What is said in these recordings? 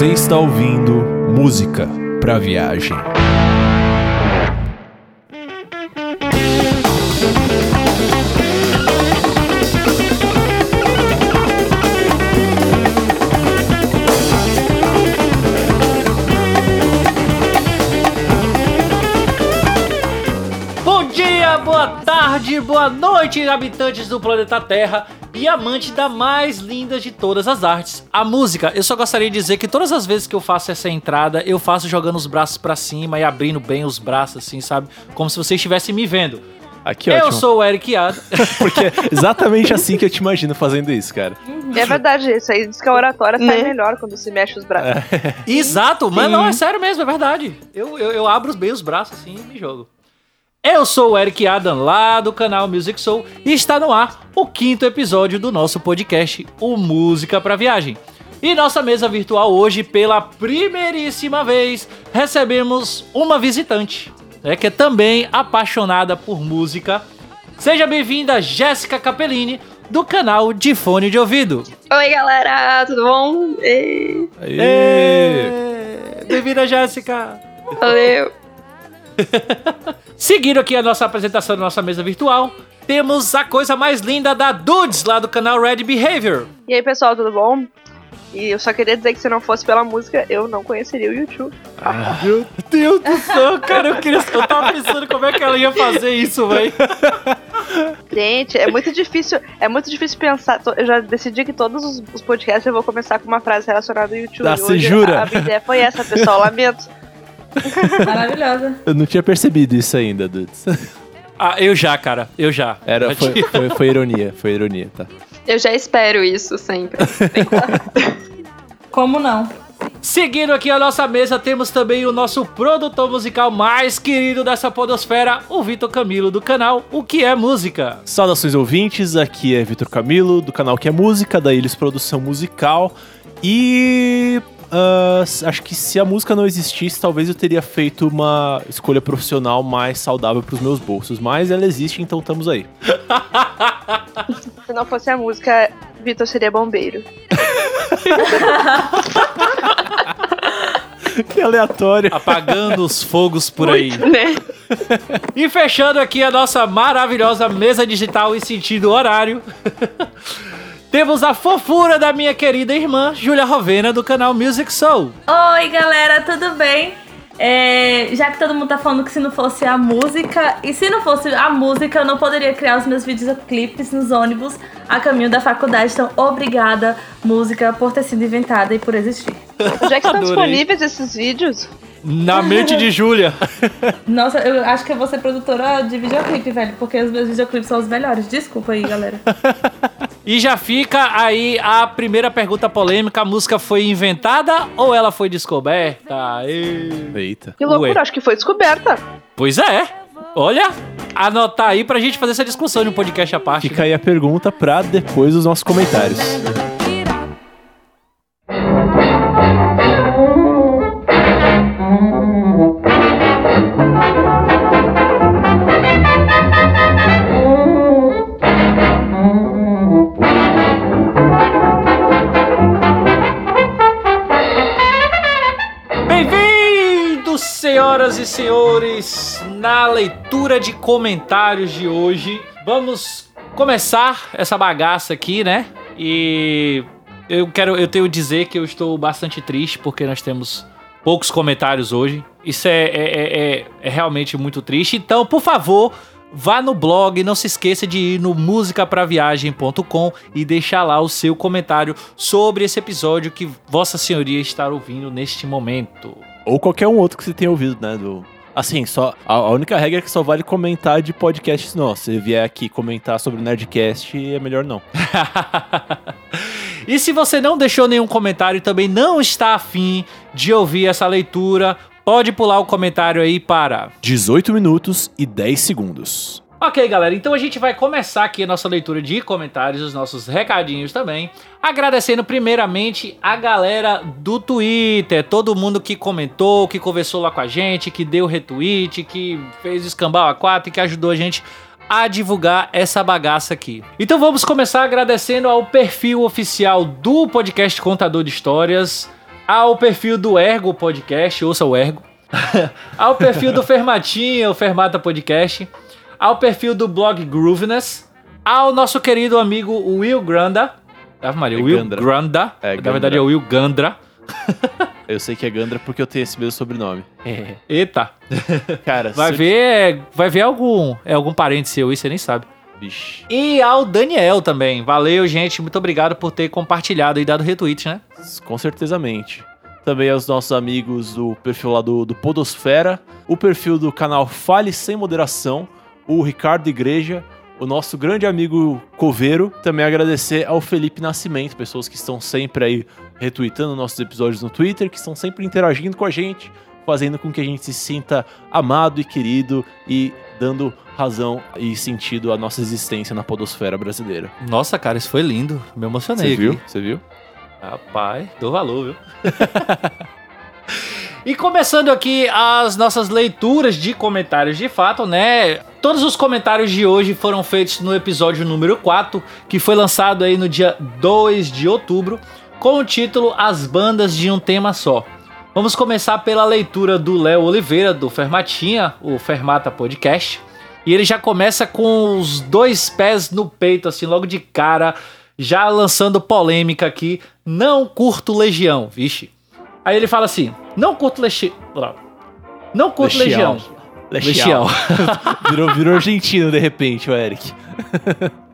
Você está ouvindo música para viagem. Bom dia, boa tarde, boa noite, habitantes do planeta Terra e amante da mais linda de todas as artes, a música. Eu só gostaria de dizer que todas as vezes que eu faço essa entrada, eu faço jogando os braços pra cima e abrindo bem os braços, assim, sabe? Como se você estivesse me vendo. Aqui, eu ótimo. sou o Eric Adam. Porque é exatamente assim que eu te imagino fazendo isso, cara. É verdade, isso aí diz que a oratória sai Né? melhor quando se mexe os braços. Exato, mas não, é sério mesmo, é verdade. Eu, eu, eu abro bem os braços assim e me jogo. Eu sou o Eric Adam, lá do canal Music Soul, e está no ar o quinto episódio do nosso podcast, o Música para Viagem. E nossa mesa virtual hoje, pela primeiríssima vez, recebemos uma visitante, né, que é também apaixonada por música. Seja bem-vinda, Jéssica Capellini, do canal de Fone de Ouvido. Oi, galera, tudo bom? E... Ê, Bem-vinda, Jéssica! Valeu. Seguindo aqui a nossa apresentação da nossa mesa virtual, temos a coisa mais linda da Dudes, lá do canal Red Behavior. E aí, pessoal, tudo bom? E eu só queria dizer que se não fosse pela música, eu não conheceria o YouTube. Meu Deus do céu, cara, eu, queria, eu tava pensando como é que ela ia fazer isso, velho. Gente, é muito difícil, é muito difícil pensar. Eu já decidi que todos os, os podcasts eu vou começar com uma frase relacionada ao YouTube. Ah, você Hoje jura? A, a minha ideia foi essa, pessoal. Lamento. Maravilhosa. Eu não tinha percebido isso ainda, Dudes. Ah, eu já, cara, eu já. Era, foi, foi, foi ironia, foi ironia, tá? Eu já espero isso sempre. Como não? Seguindo aqui a nossa mesa, temos também o nosso produtor musical mais querido dessa podosfera, o Vitor Camilo, do canal O Que É Música. Saudações ouvintes, aqui é Vitor Camilo, do canal Que é Música, da Ilhos Produção Musical. E. ah, acho que se a música não existisse, talvez eu teria feito uma escolha profissional mais saudável pros meus bolsos. Mas ela existe, então estamos aí. Se não fosse a música, Vitor seria bombeiro. que aleatório. Apagando os fogos por aí. né? E fechando aqui a nossa maravilhosa mesa digital em sentido horário, temos a fofura da minha querida irmã, Júlia Rovena, do canal Music Soul. Oi, galera, tudo bem? É, já que todo mundo tá falando que se não fosse a música, e se não fosse a música, eu não poderia criar os meus videoclipes nos ônibus a caminho da faculdade. Então, obrigada, música, por ter sido inventada e por existir. É que estão disponíveis esses vídeos? Na mente de Júlia. Nossa, eu acho que eu vou ser produtora de videoclipe, velho, porque os meus videoclipes são os melhores. Desculpa aí, galera. E já fica aí a primeira pergunta polêmica: a música foi inventada ou ela foi descoberta? Ê. Eita. Que loucura, Ué. acho que foi descoberta. Pois é. Olha, anotar aí pra gente fazer essa discussão de um podcast à parte. Fica aí a pergunta pra depois dos nossos comentários. Senhoras e senhores, na leitura de comentários de hoje. Vamos começar essa bagaça aqui, né? E eu quero, eu tenho dizer que eu estou bastante triste porque nós temos poucos comentários hoje. Isso é, é, é- é- é realmente muito triste. Então, por favor, vá no blog, não se esqueça de ir no musicapraviagem.com e deixar lá o seu comentário sobre esse episódio que Vossa Senhoria está ouvindo neste momento. Ou qualquer um outro que você tenha ouvido, né? Do... Assim, só a, a única regra é que só vale comentar de podcasts nossos. Se vier aqui comentar sobre o Nerdcast, é melhor não. E se você não deixou nenhum comentário e também não está afim de ouvir essa leitura, pode pular o comentário aí para 18 minutos e 10 segundos. Ok, galera, então a gente vai começar aqui a nossa leitura de comentários, os nossos recadinhos também. Agradecendo primeiramente a galera do Twitter, todo mundo que comentou, que conversou lá com a gente, que deu retweet, que fez escambau a 4 e que ajudou a gente a divulgar essa bagaça aqui. Então vamos começar agradecendo ao perfil oficial do podcast Contador de Histórias, ao perfil do Ergo Podcast, ouça o Ergo, ao perfil do Fermatinha, o Fermata Podcast ao perfil do blog Grooveness, ao nosso querido amigo Will Granda. Ave Maria, É Will Gandra. Granda. É, Na Gandra. verdade é Will Gandra. Eu sei que é Gandra porque eu tenho esse mesmo sobrenome. Eita, Cara, vai ver, vai ver algum, é algum parente seu aí, você nem sabe. Vixe. E ao Daniel também. Valeu, gente. Muito obrigado por ter compartilhado e dado retweet, né? Com certezamente. Também aos nossos amigos do perfil lá do, do Podosfera, o perfil do canal Fale Sem Moderação, o Ricardo Igreja, o nosso grande amigo Coveiro. Também agradecer ao Felipe Nascimento, pessoas que estão sempre aí retweetando nossos episódios no Twitter, que estão sempre interagindo com a gente, fazendo com que a gente se sinta amado e querido e dando razão e sentido à nossa existência na podosfera brasileira. Nossa, cara, isso foi lindo. Me emocionei Você viu? Você viu? Rapaz, dou valor, viu? e começando aqui as nossas leituras de comentários de fato, né? Todos os comentários de hoje foram feitos no episódio número 4, que foi lançado aí no dia 2 de outubro, com o título As Bandas de um Tema Só. Vamos começar pela leitura do Léo Oliveira, do Fermatinha, o Fermata Podcast. E ele já começa com os dois pés no peito, assim, logo de cara, já lançando polêmica aqui. Não curto Legião, vixe. Aí ele fala assim: não curto Legião. Não curto Legião. Legião. virou, virou argentino de repente, o Eric.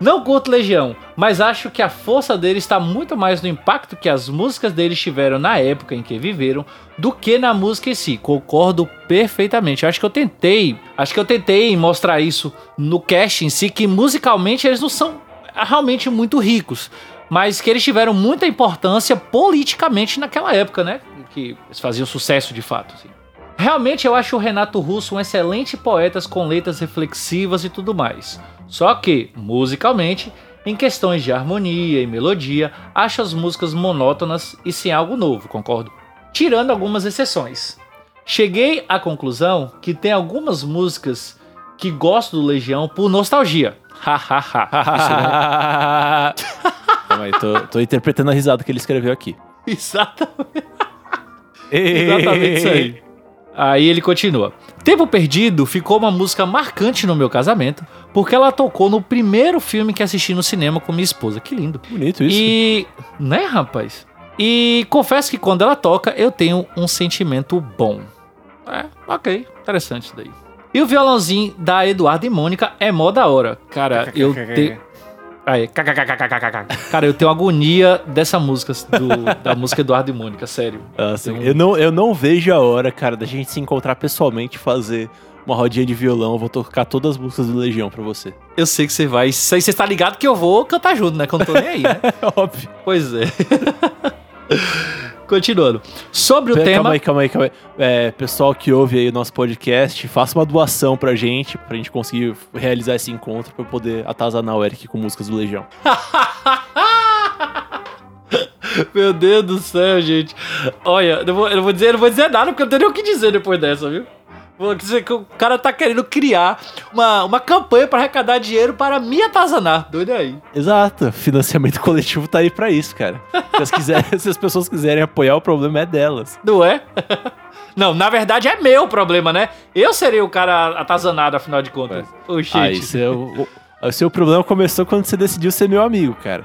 Não curto Legião, mas acho que a força dele está muito mais no impacto que as músicas deles tiveram na época em que viveram do que na música em si. Concordo perfeitamente. Acho que eu tentei, acho que eu tentei mostrar isso no cast em si que musicalmente eles não são realmente muito ricos, mas que eles tiveram muita importância politicamente naquela época, né? Que eles faziam sucesso de fato, assim. Realmente eu acho o Renato Russo um excelente poeta com letras reflexivas e tudo mais. Só que, musicalmente, em questões de harmonia e melodia, acho as músicas monótonas e sem algo novo, concordo? Tirando algumas exceções. Cheguei à conclusão que tem algumas músicas que gosto do Legião por nostalgia. Hahaha. Calma aí, tô, tô interpretando a risada que ele escreveu aqui. Exatamente. Exatamente isso aí. Aí ele continua. Tempo Perdido ficou uma música marcante no meu casamento, porque ela tocou no primeiro filme que assisti no cinema com minha esposa. Que lindo. Bonito isso. E. Né, rapaz? E confesso que quando ela toca, eu tenho um sentimento bom. É, ok. Interessante isso daí. E o violãozinho da Eduardo e Mônica é mó da hora. Cara, eu tenho. Aí, kkkkkk. Cara, eu tenho agonia dessa música, do- da música Eduardo e Mônica, sério. Nossa, Tem um- eu, não, eu não vejo a hora, cara, da gente se encontrar pessoalmente e fazer uma rodinha de violão. Eu vou tocar todas as músicas do Legião pra você. Eu sei que você vai. Isso aí você tá ligado que eu vou cantar junto, né? Que eu não tô nem aí, né? Óbvio. Pois é. Continuando. Sobre o Pera, tema. Calma aí, calma aí, calma aí. É, pessoal que ouve aí o nosso podcast, faça uma doação pra gente, pra gente conseguir realizar esse encontro, pra eu poder atazanar o Eric com músicas do Legião. Meu Deus do céu, gente. Olha, eu vou, eu não vou dizer, eu não vou dizer nada porque eu não tenho nem o que dizer depois dessa, viu? Vou dizer que o cara tá querendo criar uma, uma campanha pra arrecadar dinheiro para me atazanar. Doido aí. Exato, financiamento coletivo tá aí pra isso, cara. Se as, quiserem- se as pessoas quiserem apoiar, o problema é delas. Não é? Não, na verdade é meu problema, né? Eu serei o cara atazanado, afinal de contas. Oxente. Aí, seu, o, o seu problema começou quando você decidiu ser meu amigo, cara.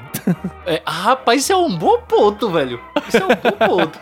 É, rapaz, isso é um bom ponto, velho. Isso é um bom ponto.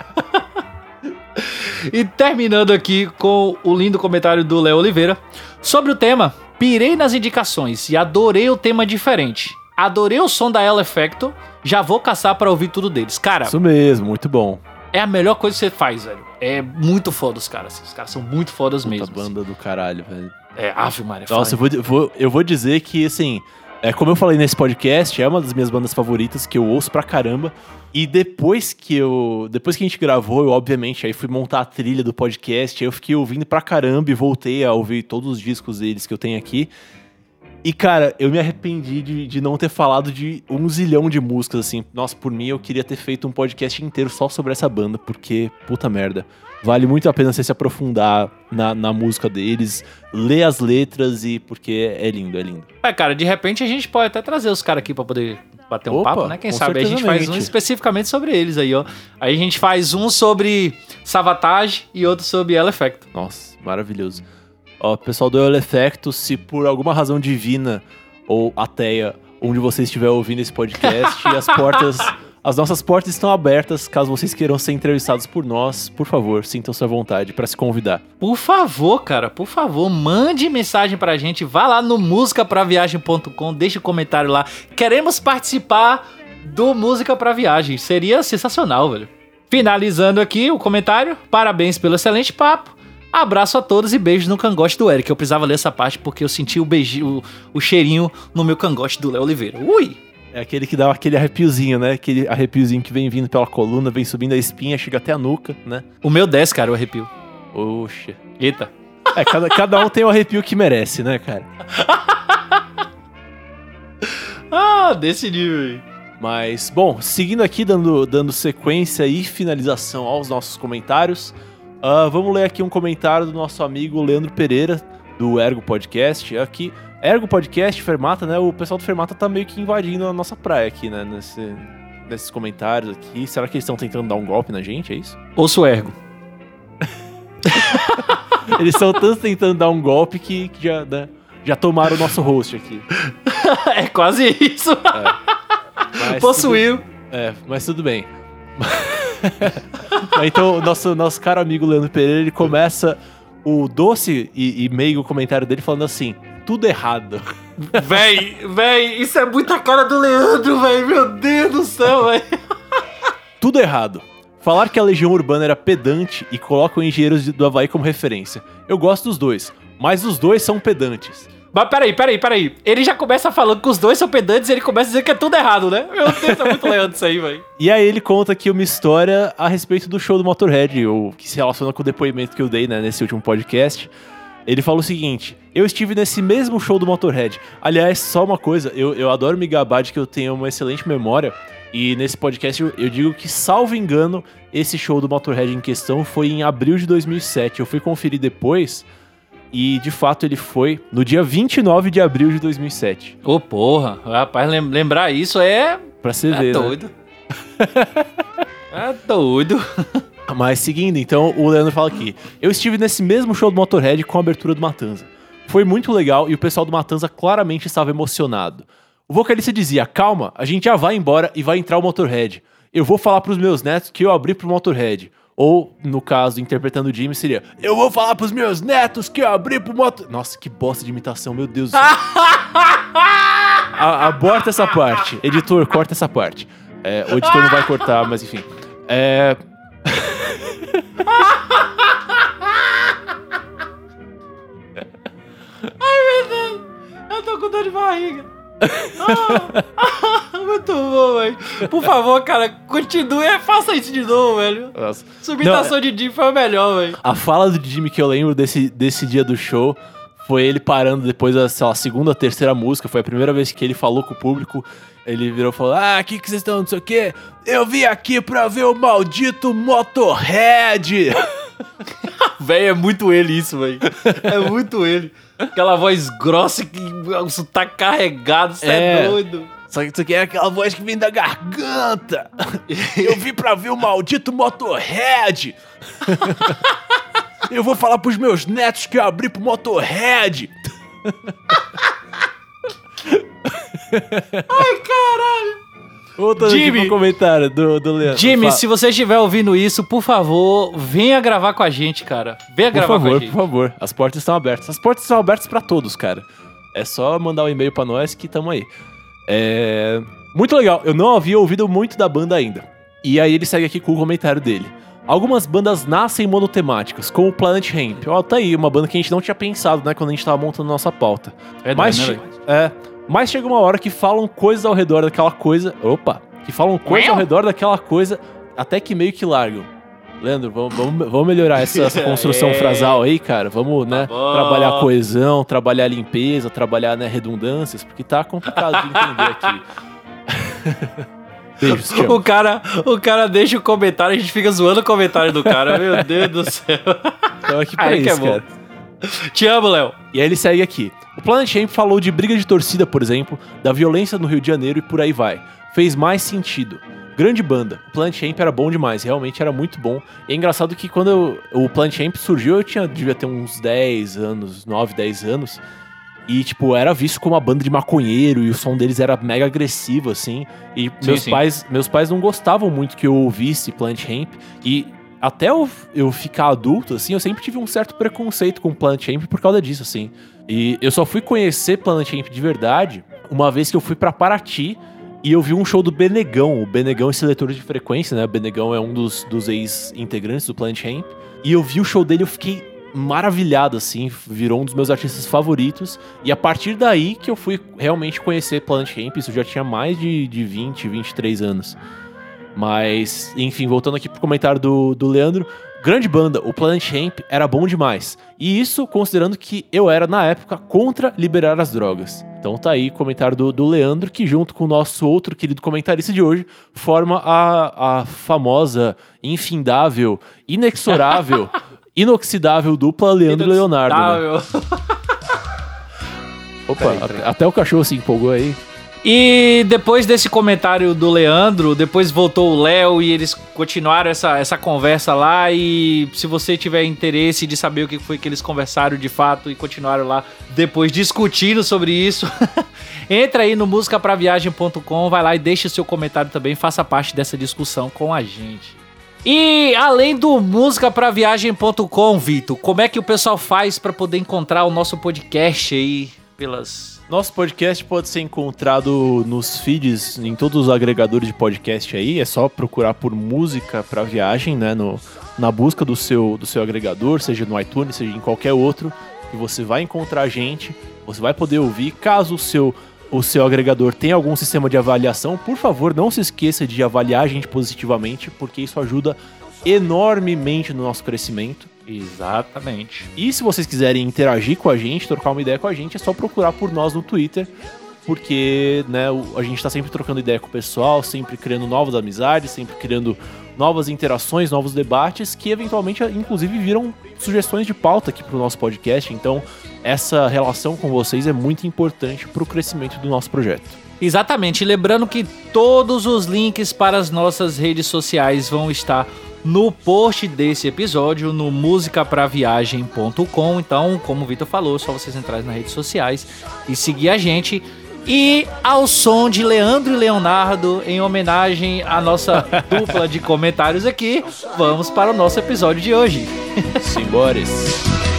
E terminando aqui com o lindo comentário do Léo Oliveira sobre o tema. Pirei nas indicações e adorei o tema diferente. Adorei o som da Ella Effecto. Já vou caçar pra ouvir tudo deles. Cara, Isso mesmo, muito bom. é a melhor coisa que você faz, velho. É muito foda os caras. Os caras são muito fodas Puta mesmo. banda do caralho, velho. É, Ave Maria. Nossa, eu vou, vou- eu vou dizer que, assim, É, como eu falei nesse podcast, é uma das minhas bandas favoritas que eu ouço pra caramba. E depois que eu. Depois que a gente gravou, eu obviamente aí fui montar a trilha do podcast, aí eu fiquei ouvindo pra caramba e voltei a ouvir todos os discos deles que eu tenho aqui. E, cara, eu me arrependi de, de não ter falado de um zilhão de músicas, assim. Nossa, por mim eu queria ter feito um podcast inteiro só sobre essa banda, porque, puta merda. Vale muito a pena você se aprofundar na, na música deles, ler as letras e porque é lindo, é lindo. É, cara, de repente a gente pode até trazer os caras aqui pra poder bater um Opa, papo, né? Quem sabe a gente faz um especificamente sobre eles aí, ó. Aí a gente faz um sobre Savatage e outro sobre El Effecto. Nossa, maravilhoso. Ó, pessoal do El Effecto, se por alguma razão divina ou ateia, onde você estiver ouvindo esse podcast, as portas, as nossas portas estão abertas, caso vocês queiram ser entrevistados por nós, por favor, sintam-se à vontade para se convidar. Por favor, cara, por favor, mande mensagem pra gente. Vá lá no musicapraviagem.com, deixe um comentário lá. Queremos participar do Música pra Viagem. Seria sensacional, velho. Finalizando aqui o comentário. Parabéns pelo excelente papo. Abraço a todos e beijos no cangote do Eric. Eu precisava ler essa parte porque eu senti o beijinho, o, o cheirinho no meu cangote do Léo Oliveira. Ui! É aquele que dá aquele arrepiozinho, né? Aquele arrepiozinho que vem vindo pela coluna, vem subindo a espinha, chega até a nuca, né? O meu 10, cara, o arrepio. Oxe. Eita. É, cada, cada um tem o arrepio que merece, né, cara? Ah, desse nível aí. Mas, bom, seguindo aqui, dando, dando sequência e finalização aos nossos comentários, ah, vamos ler aqui um comentário do nosso amigo Leandro Pereira, do Ergo Podcast. Aqui, Ergo Podcast, Fermata, né? O pessoal do Fermata tá meio que invadindo a nossa praia aqui, né? Nesse, nesses comentários aqui. Será que eles estão tentando dar um golpe na gente? É isso? Ouço o ergo. Eles estão tanto tentando dar um golpe que, que já, né, já tomaram o nosso host aqui. é quase isso. Mas Possuiu. tudo- é, mas tudo bem. Então, o nosso, nosso caro amigo Leandro Pereira, ele começa o doce e, e meigo comentário dele falando assim: tudo errado. Véi, véi, isso é muita cara do Leandro, véi. Meu Deus do céu, véi. Tudo errado. Falar que a Legião Urbana era pedante e colocam engenheiros de- do Havaí como referência. Eu gosto dos dois, mas os dois são pedantes. Mas peraí, peraí, peraí. Ele já começa falando que os dois são pedantes e ele começa a dizer que é tudo errado, né? Meu Deus, é muito Leandro isso aí, véi. E aí ele conta aqui uma história a respeito do show do Motorhead, ou que se relaciona com o depoimento que eu dei né, nesse último podcast. Ele fala o seguinte: Eu estive nesse mesmo show do Motorhead. Aliás, só uma coisa, eu, eu adoro me gabar de que eu tenho uma excelente memória. E nesse podcast eu, eu digo que, salvo engano, esse show do Motorhead em questão foi em abril de 2007. Eu fui conferir depois. E de fato ele foi no dia 29 de abril de 2007. Ô, porra. Rapaz, lem- lembrar isso é. Pra você É ver, né? doido. é doido. Mas seguindo, então, o Leandro fala aqui: Eu estive nesse mesmo show do Motorhead com a abertura do Matanza. Foi muito legal e o pessoal do Matanza claramente estava emocionado. O vocalista dizia: Calma, a gente já vai embora e vai entrar o Motorhead. Eu vou falar pros meus netos que eu abri pro Motorhead. Ou, no caso, interpretando o Jimmy, seria: Eu vou falar pros meus netos que eu abri pro Motor. Nossa, que bosta de imitação, meu Deus do céu. A- aborta essa parte. Editor, corta essa parte. É, o editor não vai cortar, mas enfim. É. Eu tô com dor de barriga. Ah, muito bom, velho. Por favor, cara, continue. Faça isso de novo, velho. Nossa. Sua imitação de Jim foi a melhor, velho. A fala do Jimmy que eu lembro desse, desse dia do show foi ele parando depois da sei lá, segunda, terceira música. Foi a primeira vez que ele falou com o público. Ele virou e falou: Ah, o que, que vocês estão, não sei o quê? Eu vim aqui pra ver o maldito Motorhead. Velho, é muito ele isso, velho. É muito ele. Aquela voz grossa que o sotaque carregado, você é. É. doido. Só que isso aqui é aquela voz que vem da garganta. Eu vim pra ver o maldito Motorhead. Eu vou falar pros meus netos que eu abri pro Motorhead. Ai, caralho. Voltando Jimmy. aqui pro comentário do, do Leandro. Jimmy, se você estiver ouvindo isso, por favor, venha gravar com a gente, cara. Venha Por gravar com a favor, gente. por favor. As portas estão abertas. As portas estão abertas pra todos, cara. É só mandar um e-mail pra nós que tamo aí. É... Muito legal. Eu não havia ouvido muito da banda ainda. E aí ele segue aqui com o comentário dele. Algumas bandas nascem monotemáticas, como o Planet Hemp. Ó, tá aí, uma banda que a gente não tinha pensado, né, quando a gente tava montando nossa pauta. É mas, né, é, Mas chega uma hora que falam coisas ao redor daquela coisa. Opa! Que falam coisas ao redor daquela coisa até que meio que largam. Leandro, vamos, vamos, vamos melhorar essa, essa construção É. frasal aí, cara. Vamos, né? bom. trabalhar coesão, trabalhar limpeza, trabalhar né, redundâncias, porque tá complicado de entender aqui. Beijos. O cara, o cara deixa o comentário, a gente fica zoando o comentário do cara. Meu Deus do céu. Então aqui pra Aí que isso, é bom. Te amo, Léo. E aí ele segue aqui. O Planet Champ falou de briga de torcida, por exemplo, da violência no Rio de Janeiro e por aí vai. Fez mais sentido. Grande banda. O Planet Champ era bom demais, realmente era muito bom. E é engraçado que quando eu- o Planet Champ surgiu, eu tinha, devia ter uns 10 anos, 9, 10 anos. E, tipo, era visto como uma banda de maconheiro e o som deles era mega agressivo, assim. E Sim, meus, sim. Pais, meus pais não gostavam muito que eu ouvisse Planet Ramp. E até eu, eu ficar adulto, assim, eu sempre tive um certo preconceito com Planet Ramp por causa disso, assim. E eu só fui conhecer Planet Ramp de verdade uma vez que eu fui pra Paraty e eu vi um show do Benegão. O Benegão é seletor de frequência, né? O Benegão é um dos, dos ex-integrantes do Planet Ramp. E eu vi o show dele eu fiquei maravilhado, assim. Virou um dos meus artistas favoritos. E a partir daí que eu fui realmente conhecer Planet Ramp. Isso já tinha mais de, de 20, 23 anos. Mas, enfim, voltando aqui pro comentário do, do Leandro. Grande banda, o Planet Ramp era bom demais. E isso considerando que eu era, na época, contra liberar as drogas. Então tá aí o comentário do, do Leandro, que junto com o nosso outro querido comentarista de hoje, forma a, a famosa, infindável, inexorável, inoxidável dupla Leandro e Leonardo. né? Opa, peraí. até o cachorro se empolgou aí. E depois desse comentário do Leandro, depois voltou o Léo e eles continuaram essa, essa conversa lá. E se você tiver interesse de saber o que foi que eles conversaram de fato e continuaram lá depois discutindo sobre isso, entra aí no musicapraviagem.com, vai lá e deixa o seu comentário também, faça parte dessa discussão com a gente. E além do musicapraviagem.com, Vitor, como é que o pessoal faz pra poder encontrar o nosso podcast aí pelas Nosso podcast pode ser encontrado nos feeds, em todos os agregadores de podcast aí. É só procurar por música pra viagem, né? No, na busca do seu, do seu agregador, seja no iTunes, seja em qualquer outro. E você vai encontrar a gente, você vai poder ouvir. Caso o seu, o seu agregador tenha algum sistema de avaliação, por favor, não se esqueça de avaliar a gente positivamente, porque isso ajuda enormemente no nosso crescimento. Exatamente. E se vocês quiserem interagir com a gente, trocar uma ideia com a gente, é só procurar por nós no Twitter, porque né, o- a gente tá sempre trocando ideia com o pessoal, sempre criando novas amizades, sempre criando novas interações, novos debates, que eventualmente, inclusive, viram sugestões de pauta aqui pro nosso podcast. Então, essa relação com vocês é muito importante pro crescimento do nosso projeto. Exatamente. E Lembrando que todos os links para as nossas redes sociais vão estar no post desse episódio no musicapraviagem.com. Então, como o Vitor falou, é só vocês entrarem nas redes sociais e seguir a gente. E ao som de Leandro e Leonardo, em homenagem à nossa dupla de comentários aqui, vamos para o nosso episódio de hoje. Simbores!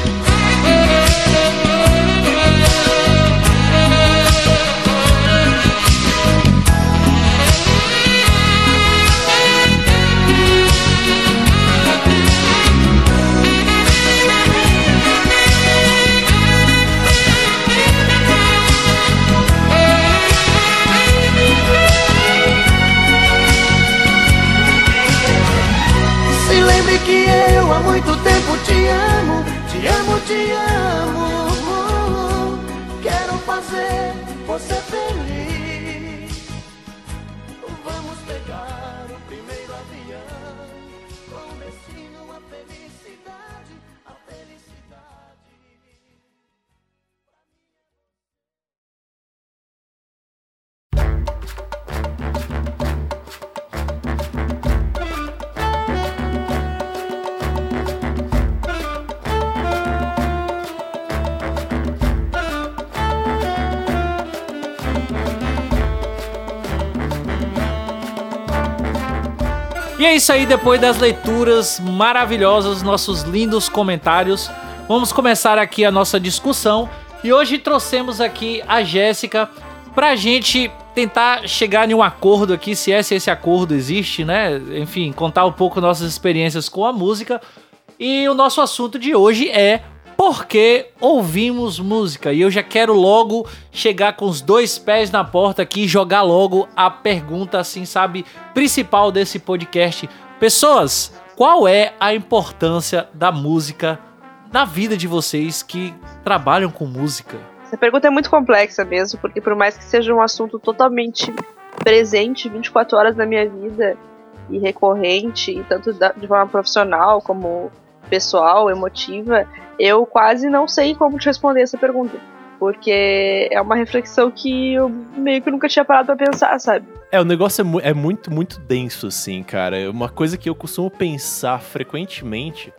E é isso aí, depois das leituras maravilhosas, nossos lindos comentários, vamos começar aqui a nossa discussão. E hoje trouxemos aqui a Jéssica pra gente tentar chegar em um acordo aqui, se é se esse acordo existe, né? Enfim, contar um pouco nossas experiências com a música. E o nosso assunto de hoje é por que ouvimos música? E eu já quero logo chegar com os dois pés na porta aqui e jogar logo a pergunta, assim, sabe, principal desse podcast. Pessoas, qual é a importância da música na vida de vocês que trabalham com música? Essa pergunta é muito complexa mesmo, porque por mais que seja um assunto totalmente presente 24 horas na minha vida e recorrente, tanto de forma profissional como pessoal, emotiva, eu quase não sei como te responder essa pergunta. Porque é uma reflexão que eu meio que nunca tinha parado pra pensar, sabe? É, o negócio é, mu- é muito, muito denso, assim, cara. É Uma coisa que eu costumo pensar frequentemente.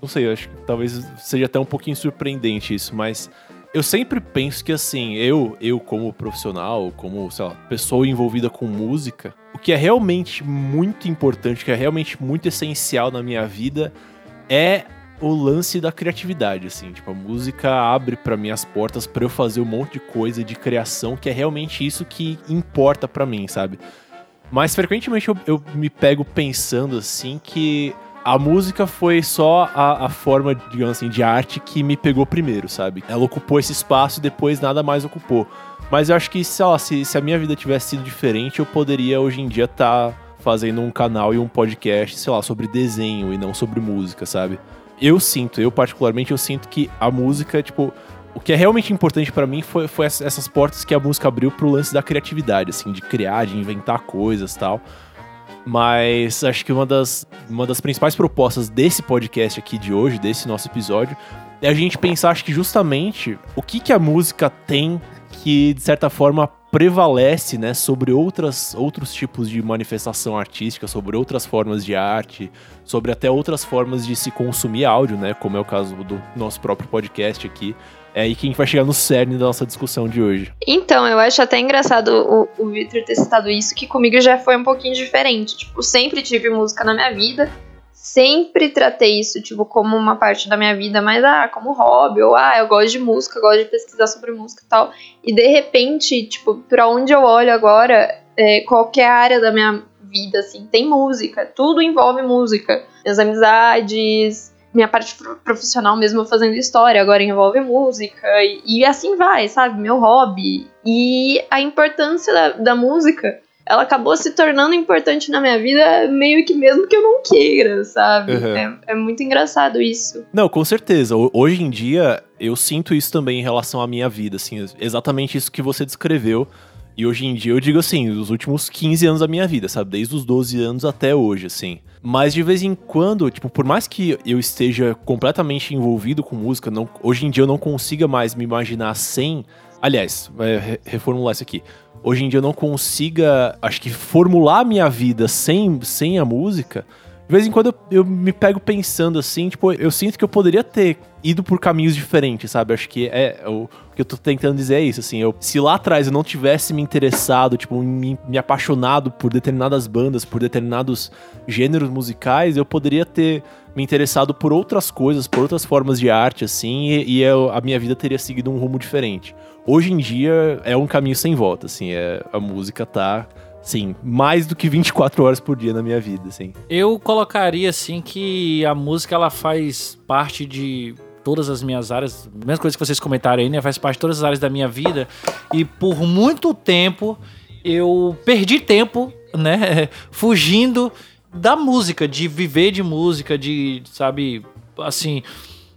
Não sei, acho que talvez seja até um pouquinho surpreendente isso, mas eu sempre penso que, assim, eu, eu como profissional, como, sei lá, pessoa envolvida com música, o que é realmente muito importante, o que é realmente muito essencial na minha vida é o lance da criatividade, assim. Tipo, a música abre pra mim as portas pra eu fazer um monte de coisa de criação, que é realmente isso que importa pra mim, sabe? Mas frequentemente eu, eu me pego pensando, assim, que a música foi só a, a forma, digamos assim, de arte que me pegou primeiro, sabe? Ela ocupou esse espaço e depois nada mais ocupou. Mas eu acho que, sei lá, se, se a minha vida tivesse sido diferente, eu poderia hoje em dia estar fazendo um canal e um podcast, sei lá, sobre desenho e não sobre música, sabe? Eu sinto, eu particularmente, eu sinto que a música, tipo, o que é realmente importante pra mim foi, foi ess- essas portas que a música abriu pro lance da criatividade, assim, de criar, de inventar coisas tal. Mas acho que uma das, uma das principais propostas desse podcast aqui de hoje, desse nosso episódio, é a gente pensar, acho que justamente, o que, que a música tem que, de certa forma, prevalece, né, sobre outras, outros tipos de manifestação artística, sobre outras formas de arte, sobre até outras formas de se consumir áudio, né, como é o caso do nosso próprio podcast aqui. É aí que a gente vai chegar no cerne da nossa discussão de hoje. Então, eu acho até engraçado o, o Victor ter citado isso, que comigo já foi um pouquinho diferente. Tipo, sempre tive música na minha vida, sempre tratei isso, tipo, como uma parte da minha vida, mas, ah, como hobby, ou, ah, eu gosto de música, gosto de pesquisar sobre música e tal. E, de repente, tipo, pra onde eu olho agora, é, qualquer área da minha vida, assim, tem música, tudo envolve música. Minhas amizades, minha parte pro- profissional mesmo fazendo história, agora envolve música, e, e assim vai, sabe? Meu hobby. E a importância da, da música, ela acabou se tornando importante na minha vida, meio que mesmo que eu não queira, sabe? Uhum. É, é muito engraçado isso. Não, com certeza. Ho- Hoje em dia, eu sinto isso também em relação à minha vida, assim, exatamente isso que você descreveu. E hoje em dia eu digo assim, os últimos 15 anos da minha vida, sabe? Desde os 12 anos até hoje, assim. Mas de vez em quando, tipo, por mais que eu esteja completamente envolvido com música, não, hoje em dia eu não consiga mais me imaginar sem. Aliás, é, re- reformular isso aqui. Hoje em dia eu não consiga, acho que, formular a minha vida sem, sem a música. De vez em quando eu, eu me pego pensando assim, tipo, eu sinto que eu poderia ter ido por caminhos diferentes, sabe? Acho que é o, o que eu tô tentando dizer é isso, assim. Eu, se lá atrás eu não tivesse me interessado, tipo, me, me apaixonado por determinadas bandas, por determinados gêneros musicais, eu poderia ter me interessado por outras coisas, por outras formas de arte, assim, e, e eu- a minha vida teria seguido um rumo diferente. Hoje em dia é um caminho sem volta, assim, é, a música tá, sim, mais do que 24 horas por dia na minha vida, assim. Eu colocaria assim que a música ela faz parte de todas as minhas áreas, mesma coisa que vocês comentaram aí, né? Faz parte de todas as áreas da minha vida e por muito tempo eu perdi tempo, né, fugindo da música, de viver de música, de, sabe, assim,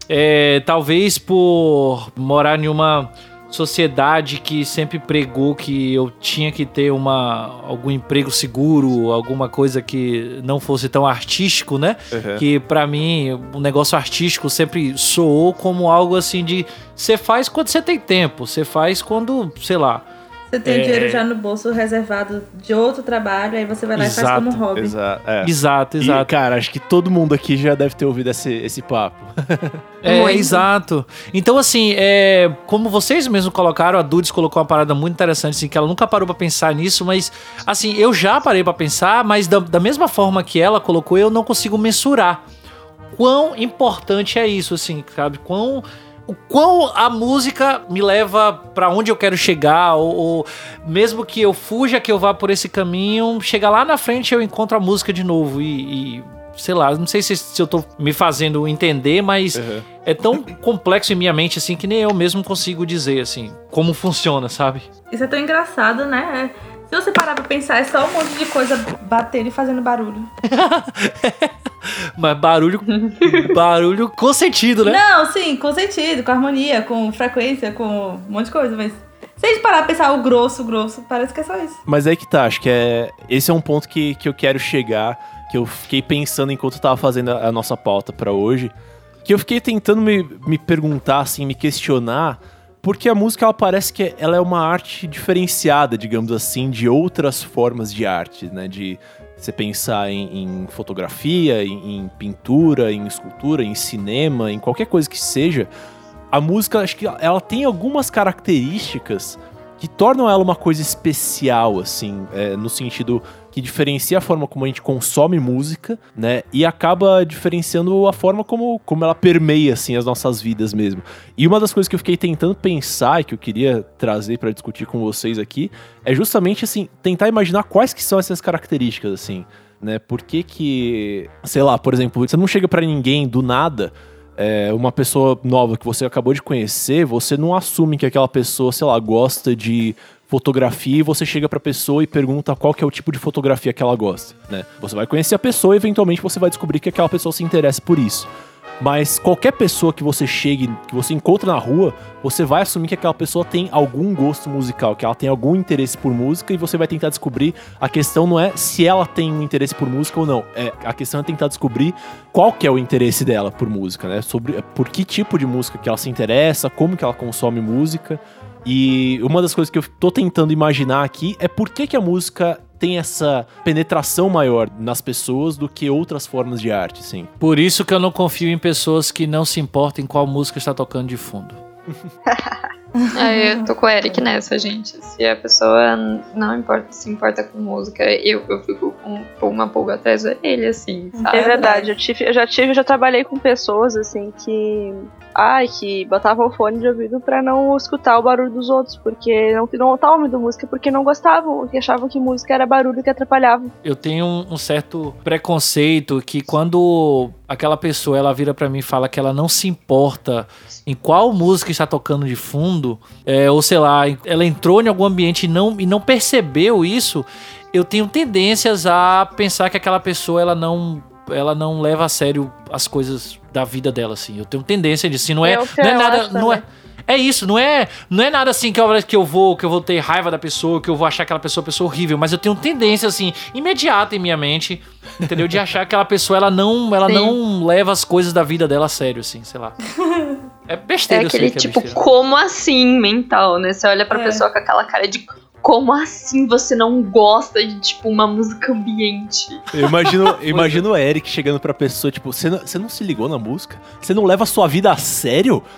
é, talvez por morar em uma sociedade que sempre pregou que eu tinha que ter uma algum emprego seguro, alguma coisa que não fosse tão artístico, né? Que pra mim o negócio artístico sempre soou como algo assim de você faz quando você tem tempo, você faz quando, sei lá. Você tem É. dinheiro já no bolso reservado de outro trabalho, aí você vai lá e faz Exato, como hobby. Exato. É. Exato, E, exato. cara, acho que todo mundo aqui já deve ter ouvido esse, esse papo. É, Muito. exato. Então, assim, é, como vocês mesmos colocaram, a Dudes colocou uma parada muito interessante, assim, que ela nunca parou pra pensar nisso, mas, assim, eu já parei pra pensar, mas da, da mesma forma que ela colocou, eu não consigo mensurar quão importante é isso, assim, sabe? Quão. O quão a música me leva pra onde eu quero chegar, ou, ou mesmo que eu fuja, que eu vá por esse caminho, chegar lá na frente eu encontro a música de novo e- e sei lá, não sei se, se eu tô me fazendo entender, mas Uhum. é tão complexo em minha mente, assim, que nem eu mesmo consigo dizer, assim, como funciona, sabe? Isso é tão engraçado, né? Se você parar pra pensar, é só um monte de coisa batendo e fazendo barulho. Mas barulho, barulho com sentido, né? Não, sim, com sentido, com harmonia, com frequência, com um monte de coisa, mas. Se a gente parar pra pensar o grosso, o grosso, parece que é só isso. Mas aí que tá, acho que é. Esse é um ponto que, que eu quero chegar, que eu fiquei pensando enquanto eu tava fazendo a, a nossa pauta pra hoje. Que eu fiquei tentando me, me perguntar, assim, me questionar, porque a música ela parece que ela é uma arte diferenciada, digamos assim, de outras formas de arte, né? De você pensar em, em fotografia, em, em pintura, em escultura, em cinema, em qualquer coisa que seja. A música, acho que ela tem algumas características que tornam ela uma coisa especial, assim, é, no sentido que diferencia a forma como a gente consome música, né, e acaba diferenciando a forma como, como ela permeia, assim, as nossas vidas mesmo. E uma das coisas que eu fiquei tentando pensar e que eu queria trazer pra discutir com vocês aqui é justamente, assim, tentar imaginar quais que são essas características, assim, né, por que que, sei lá, por exemplo, você não chega pra ninguém do nada é, uma pessoa nova que você acabou de conhecer, você não assume que aquela pessoa, sei lá, gosta de fotografia e você chega pra pessoa e pergunta qual que é o tipo de fotografia que ela gosta, né? Você vai conhecer a pessoa e eventualmente você vai descobrir que aquela pessoa se interessa por isso. Mas qualquer pessoa que você chegue, que você encontra na rua, você vai assumir que aquela pessoa tem algum gosto musical, que ela tem algum interesse por música e você vai tentar descobrir. A questão não é se ela tem um interesse por música ou não. É, a questão é tentar descobrir qual que é o interesse dela por música, né? Sobre por que tipo de música que ela se interessa, como que ela consome música. E uma das coisas que eu tô tentando imaginar aqui é por que, que a música tem essa penetração maior nas pessoas do que outras formas de arte, sim. Por isso que eu não confio em pessoas que não se importam em qual música está tocando de fundo. Aí eu tô com o Eric nessa, gente. Se a pessoa não importa, se importa com música, eu, eu fico com, com uma pulga atrás dele, assim, sabe? É verdade, eu, tive, eu já tive, eu já trabalhei com pessoas assim que. Ai, que botavam o fone de ouvido pra não escutar o barulho dos outros, porque não, não ouvindo música, porque não gostavam, porque achavam que música era barulho que atrapalhava. Eu tenho um, um certo preconceito que quando aquela pessoa ela vira pra mim e fala que ela não se importa em qual música está tocando de fundo, é, ou sei lá, ela entrou em algum ambiente e não, e não percebeu isso, eu tenho tendências a pensar que aquela pessoa ela não ela não leva a sério as coisas da vida dela assim. Eu tenho tendência disso, assim, não é, É não é nada, acho não é também. é isso, não é, não é nada assim que eu, que eu vou que eu vou ter raiva da pessoa, que eu vou achar aquela pessoa pessoa horrível, mas eu tenho tendência assim imediata em minha mente, entendeu? De achar que aquela pessoa ela não, ela Sim. não leva as coisas da vida dela a sério assim, sei lá. É É besteira, eu sei aquele que é tipo, besteira. como assim mental, né? Você olha pra É. pessoa com aquela cara de como assim você não gosta de, tipo, uma música ambiente? Eu imagino, eu imagino o Eric chegando pra pessoa, tipo, você não, você não se ligou na música? Você não leva a sua vida a sério?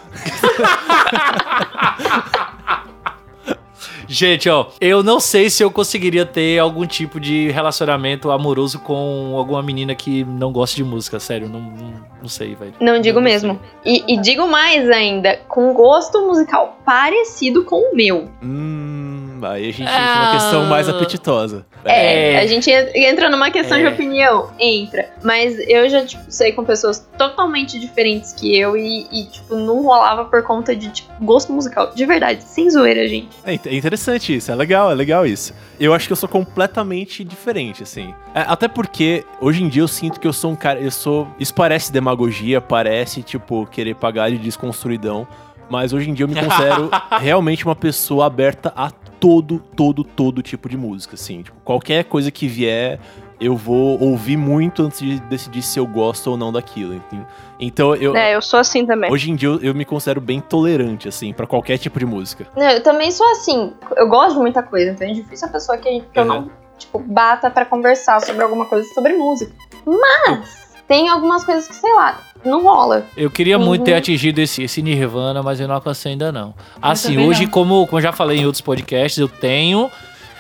Gente, ó, eu não sei se eu conseguiria ter algum tipo de relacionamento amoroso com alguma menina que não gosta de música, sério, não, não, não sei, velho. Não digo Eu mesmo. E, e digo mais ainda, com gosto musical parecido com o meu. Hum, aí a gente entra numa questão mais apetitosa. É, É. a gente en- entra numa questão É. de opinião. Entra. Mas eu já, tipo, sei com pessoas totalmente diferentes que eu e, e, tipo, não rolava por conta de, tipo, gosto musical. De verdade, sem zoeira, gente. É é interessante isso, é legal, é legal isso. Eu acho que eu sou completamente diferente, assim. É, até porque, hoje em dia, eu sinto que eu sou um cara. Eu sou. Isso parece demagogia, parece, tipo, querer pagar de desconstruidão. Mas hoje em dia eu me considero realmente uma pessoa aberta a todo, todo, todo tipo de música, assim. Tipo, qualquer coisa que vier, eu vou ouvir muito antes de decidir se eu gosto ou não daquilo. Então, eu. É, eu sou assim também. Hoje em dia eu, eu me considero bem tolerante, assim, pra qualquer tipo de música. Não, eu também sou assim. Eu gosto de muita coisa, então é difícil a pessoa que, que eu não, tipo, bata pra conversar sobre alguma coisa sobre música. Mas tem algumas coisas que, sei lá, não rola. Eu queria muito Uhum. ter atingido esse, esse Nirvana, mas eu não alcancei ainda não. Assim, hoje, não. como, como eu já falei em outros podcasts, eu tenho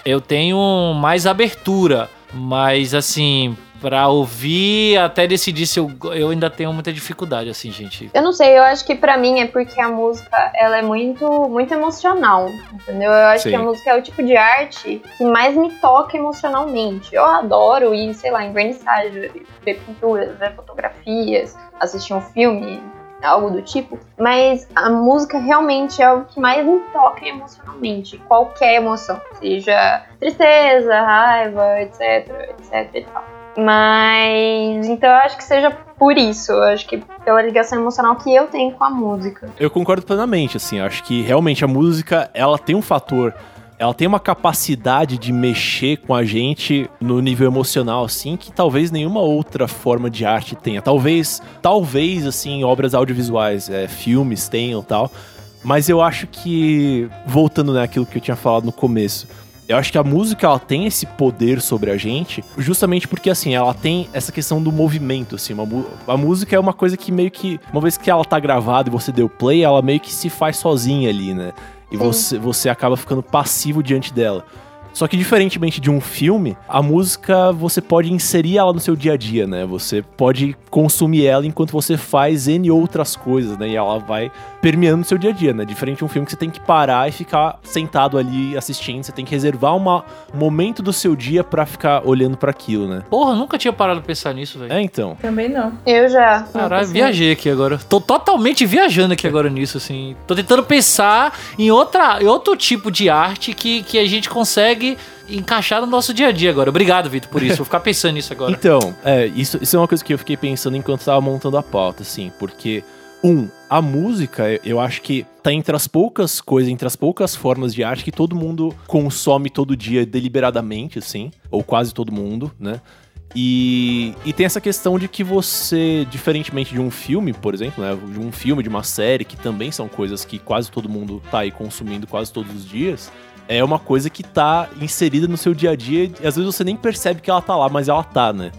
eu tenho mais abertura, mas assim, Pra ouvir até decidir se eu, eu ainda tenho muita dificuldade, assim, gente. Eu não sei, eu acho que pra mim é porque a música ela é muito, muito emocional, entendeu? Eu acho Sim. que a música é o tipo de arte que mais me toca emocionalmente. Eu adoro ir, sei lá, em vernissage, ver pinturas, ver fotografias, assistir um filme, algo do tipo. Mas a música realmente é o que mais me toca emocionalmente. Qualquer emoção, seja tristeza, raiva, etc, etc e tal. Mas então eu acho que seja por isso, eu acho que pela ligação emocional que eu tenho com a música. Eu concordo plenamente, assim, acho que realmente a música, ela tem um fator, ela tem uma capacidade de mexer com a gente no nível emocional, assim, que talvez nenhuma outra forma de arte tenha. Talvez, talvez, assim, obras audiovisuais, é, filmes tenham tal, mas eu acho que, voltando naquilo que eu tinha falado no começo, eu acho que a música ela tem esse poder sobre a gente, justamente porque assim, ela tem essa questão do movimento, assim, uma a música é uma coisa que meio que, uma vez que ela tá gravada e você deu play, ela meio que se faz sozinha ali, né? E Sim. você, você acaba ficando passivo diante dela. Só que diferentemente de um filme, a música você pode inserir ela no seu dia a dia, né? Você pode consumir ela enquanto você faz N outras coisas, né? E ela vai permeando no seu dia a dia, né? Diferente de um filme que você tem que parar e ficar sentado ali assistindo, você tem que reservar uma- um momento do seu dia pra ficar olhando pra aquilo, né? Porra, nunca tinha parado pra pensar nisso, velho. É, então. Também não. Eu já. Caralho, viajei aqui agora. Tô totalmente viajando aqui agora nisso, assim. Tô tentando pensar em, outra, em outro tipo de arte que, que a gente consegue encaixar no nosso dia a dia agora. Obrigado, Vitor, por isso. Vou ficar pensando nisso agora. Então, é, isso, isso é uma coisa que eu fiquei pensando enquanto tava montando a pauta, assim, porque, um, a música, eu- acho que tá entre as poucas coisas, entre as poucas formas de arte que todo mundo consome todo dia deliberadamente, assim, ou quase todo mundo, né? E, e tem essa questão de que você, diferentemente de um filme, por exemplo, né? De um filme, de uma série, que também são coisas que quase todo mundo tá aí consumindo quase todos os dias, é uma coisa que tá inserida no seu dia a dia e às vezes você nem percebe que ela tá lá, mas ela tá, né?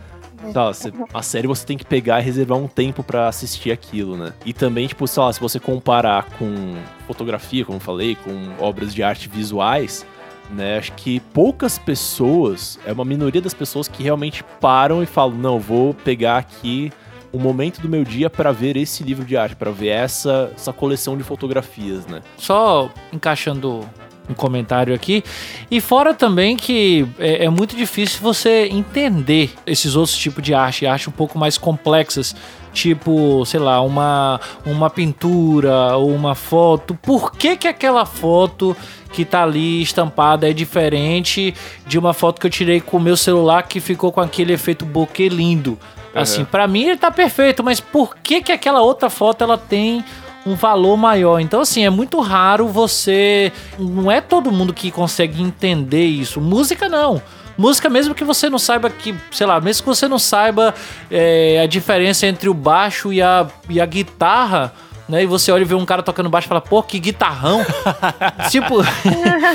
Tá, você- a série você tem que pegar e reservar um tempo pra assistir aquilo, né? E também, tipo, sei lá, se você comparar com fotografia, como eu falei, com obras de arte visuais, né? Acho que poucas pessoas, é uma minoria das pessoas que realmente param e falam, não, vou pegar aqui um momento do meu dia pra ver esse livro de arte, pra ver essa, essa coleção de fotografias, né? Só encaixando um comentário aqui. E fora também que é, é muito difícil você entender esses outros tipos de arte, arte um pouco mais complexas. Tipo, sei lá, uma, uma pintura ou uma foto. Por que, que aquela foto que tá ali estampada é diferente de uma foto que eu tirei com o meu celular que ficou com aquele efeito bokeh lindo? Assim, pra mim ele tá perfeito, mas por que que aquela outra foto ela tem um valor maior. Então, assim, é muito raro você. Não é todo mundo que consegue entender isso. Música não. Música, mesmo que você não saiba que, sei lá, mesmo que você não saiba é, a diferença entre o baixo e a, e a guitarra, né? E você olha e vê um cara tocando baixo e fala, pô, que guitarrão. tipo.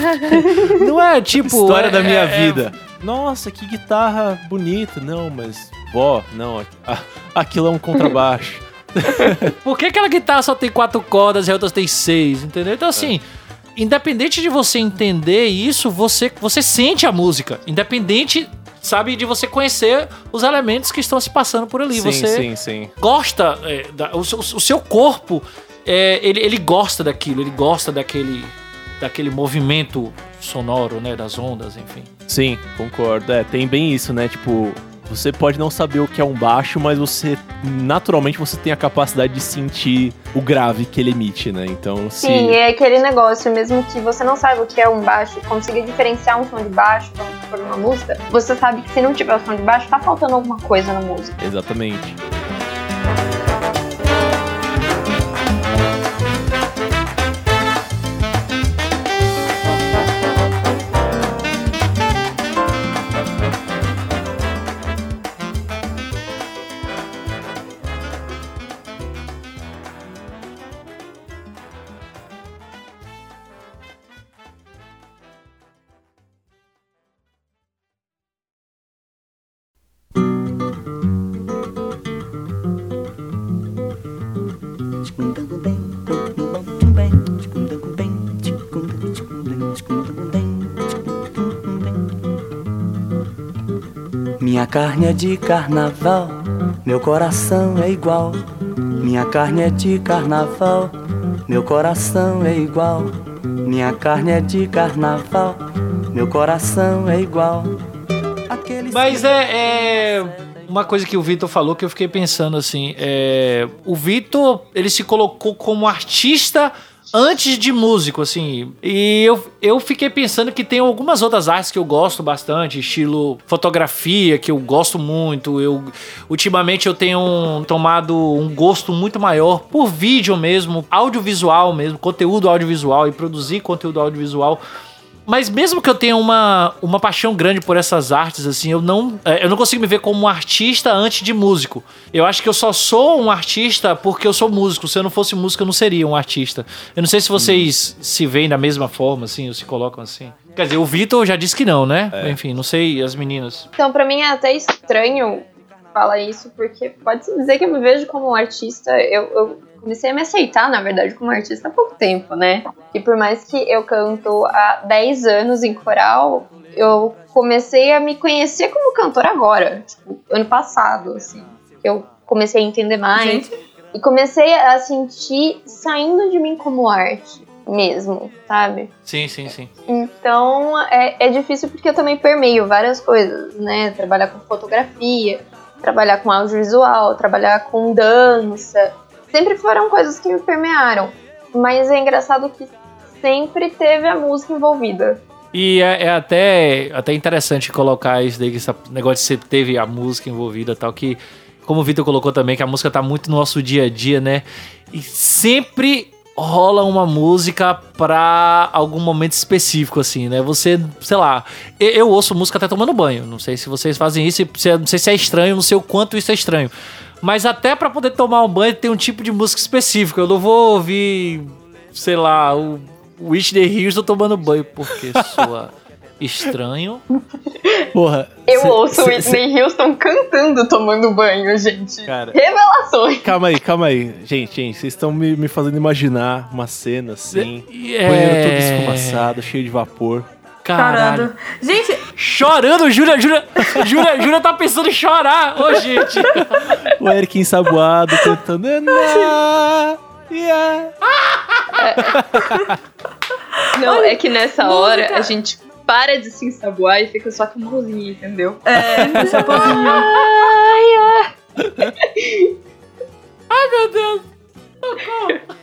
não é tipo. História é- da minha é- vida. Nossa, que guitarra bonita. Não, mas, vó, não, aquilo é um contrabaixo. Por que aquela guitarra só tem quatro cordas e a outra tem seis, entendeu? Então, assim, independente de você entender isso, você, você sente a música. Independente, sabe, de você conhecer os elementos que estão se passando por ali. sim, você sim, sim. gosta, é, da- o, seu- o seu corpo, é, ele, ele gosta daquilo, ele gosta daquele, daquele movimento sonoro, né, das ondas, enfim. Sim, concordo. É, tem bem isso, né? Tipo, você pode não saber o que é um baixo, mas você, naturalmente, você tem a capacidade de sentir o grave que ele emite, né? Então, se... Sim, é aquele negócio, mesmo que você não saiba o que é um baixo, consiga diferenciar um som de baixo quando for uma música, você sabe que se não tiver o som de baixo, tá faltando alguma coisa na música. Exatamente. Carne é de carnaval, meu coração é igual. Minha carne é de carnaval, meu coração é igual. Minha carne é de carnaval, meu coração é igual. Aqueles Mas é, é uma coisa que o Vitor falou que eu fiquei pensando assim, é, o Vitor, ele se colocou como artista antes de músico, assim. E eu, eu fiquei pensando que tem algumas outras artes que eu gosto bastante, estilo fotografia, que eu gosto muito. Eu ultimamente eu tenho tomado um gosto muito maior por vídeo mesmo, audiovisual mesmo, conteúdo audiovisual e produzir conteúdo audiovisual. Mas mesmo que eu tenha uma, uma paixão grande por essas artes, assim, eu não, é, eu não consigo me ver como um artista antes de músico. Eu acho que eu só sou um artista porque eu sou músico. Se eu não fosse músico, eu não seria um artista. Eu não sei se vocês se veem da mesma forma, assim, ou se colocam assim. Quer dizer, o Vitor já disse que não, né? Enfim, não sei as meninas. Então, pra mim é até estranho falar isso, porque pode-se dizer que eu me vejo como um artista. Eu, eu comecei a me aceitar, na verdade, como artista há pouco tempo, né? E por mais que eu canto há 10 anos em coral, eu comecei a me conhecer como cantora agora, tipo, ano passado, assim. Eu comecei a entender mais. Gente, E comecei a sentir saindo de mim como arte mesmo, sabe? Sim, sim, sim. Então é, é difícil porque eu também permeio várias coisas, né? Trabalhar com fotografia, trabalhar com audiovisual, trabalhar com dança. Sempre foram coisas que me permearam. Mas é engraçado que sempre teve a música envolvida. E é, é até, até interessante colocar isso daí, que esse negócio de você teve a música envolvida tal, que, como o Vitor colocou também, que a música tá muito no nosso dia a dia, né? E sempre rola uma música pra algum momento específico, assim, né? Você, sei lá, eu, eu ouço música até tomando banho. Não sei se vocês fazem isso, não sei se é estranho, não sei o quanto isso é estranho. Mas até pra poder tomar um banho tem um tipo de música específico. Eu não vou ouvir, sei lá, o Whitney Houston tomando banho, porque soa estranho. Porra. Eu cê- ouço cê- Whitney Houston cantando tomando banho, gente. Cara, Revelações. calma aí, calma aí. Gente, gente, vocês estão me, me fazendo imaginar uma cena assim. É... Banheiro todo esfumaçado, cheio de vapor. Caralho. chorando. Gente, Chorando, Júlia, Júlia, Júlia, Júlia tá pensando em chorar. Ô, gente. O Eric ensaboado cantando. "Na, yeah". Não, é que nessa hora a gente para de se ensaboar e fica só com a mãozinha, entendeu? é, deixa eu pouquinho.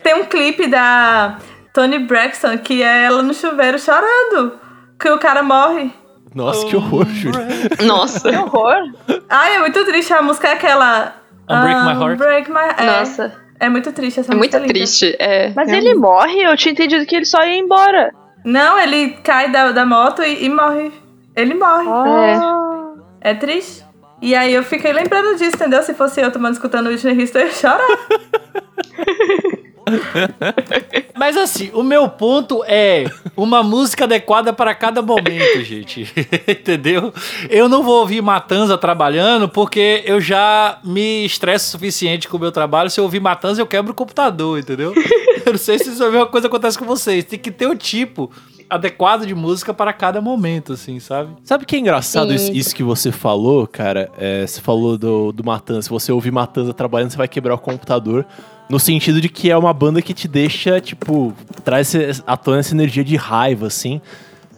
Tem um clipe da Tony Braxton que é ela no chuveiro chorando. Que o cara morre. Nossa, que horror, Júlia. Nossa. Que horror. Ai, é muito triste. A música é aquela. Unbreak My Heart. Unbreak My é, Nossa, É muito triste essa é muito música. linda. triste. É, Mas é ele morre? Eu tinha entendido que ele só ia embora. Não, ele cai da, da moto e, e morre. Ele morre. Ah. É triste. E aí eu fiquei lembrando disso, entendeu? Se fosse eu tomando escutando o Whitney Houston, eu ia chorar. Mas assim, o meu ponto é uma música adequada para cada momento, gente. Entendeu? Eu não vou ouvir Matanza trabalhando porque eu já me estresso o suficiente com o meu trabalho. Se eu ouvir Matanza, eu quebro o computador, entendeu? Eu não sei se isso é a mesma coisa que acontece com vocês. Tem que ter o tipo adequado de música para cada momento, assim, sabe? Sabe que é engraçado isso, isso que você falou, cara? É, você falou do, do Matanza. Se você ouvir Matanza trabalhando, você vai quebrar o computador. No sentido de que é uma banda que te deixa, tipo, traz à tona essa energia de raiva, assim.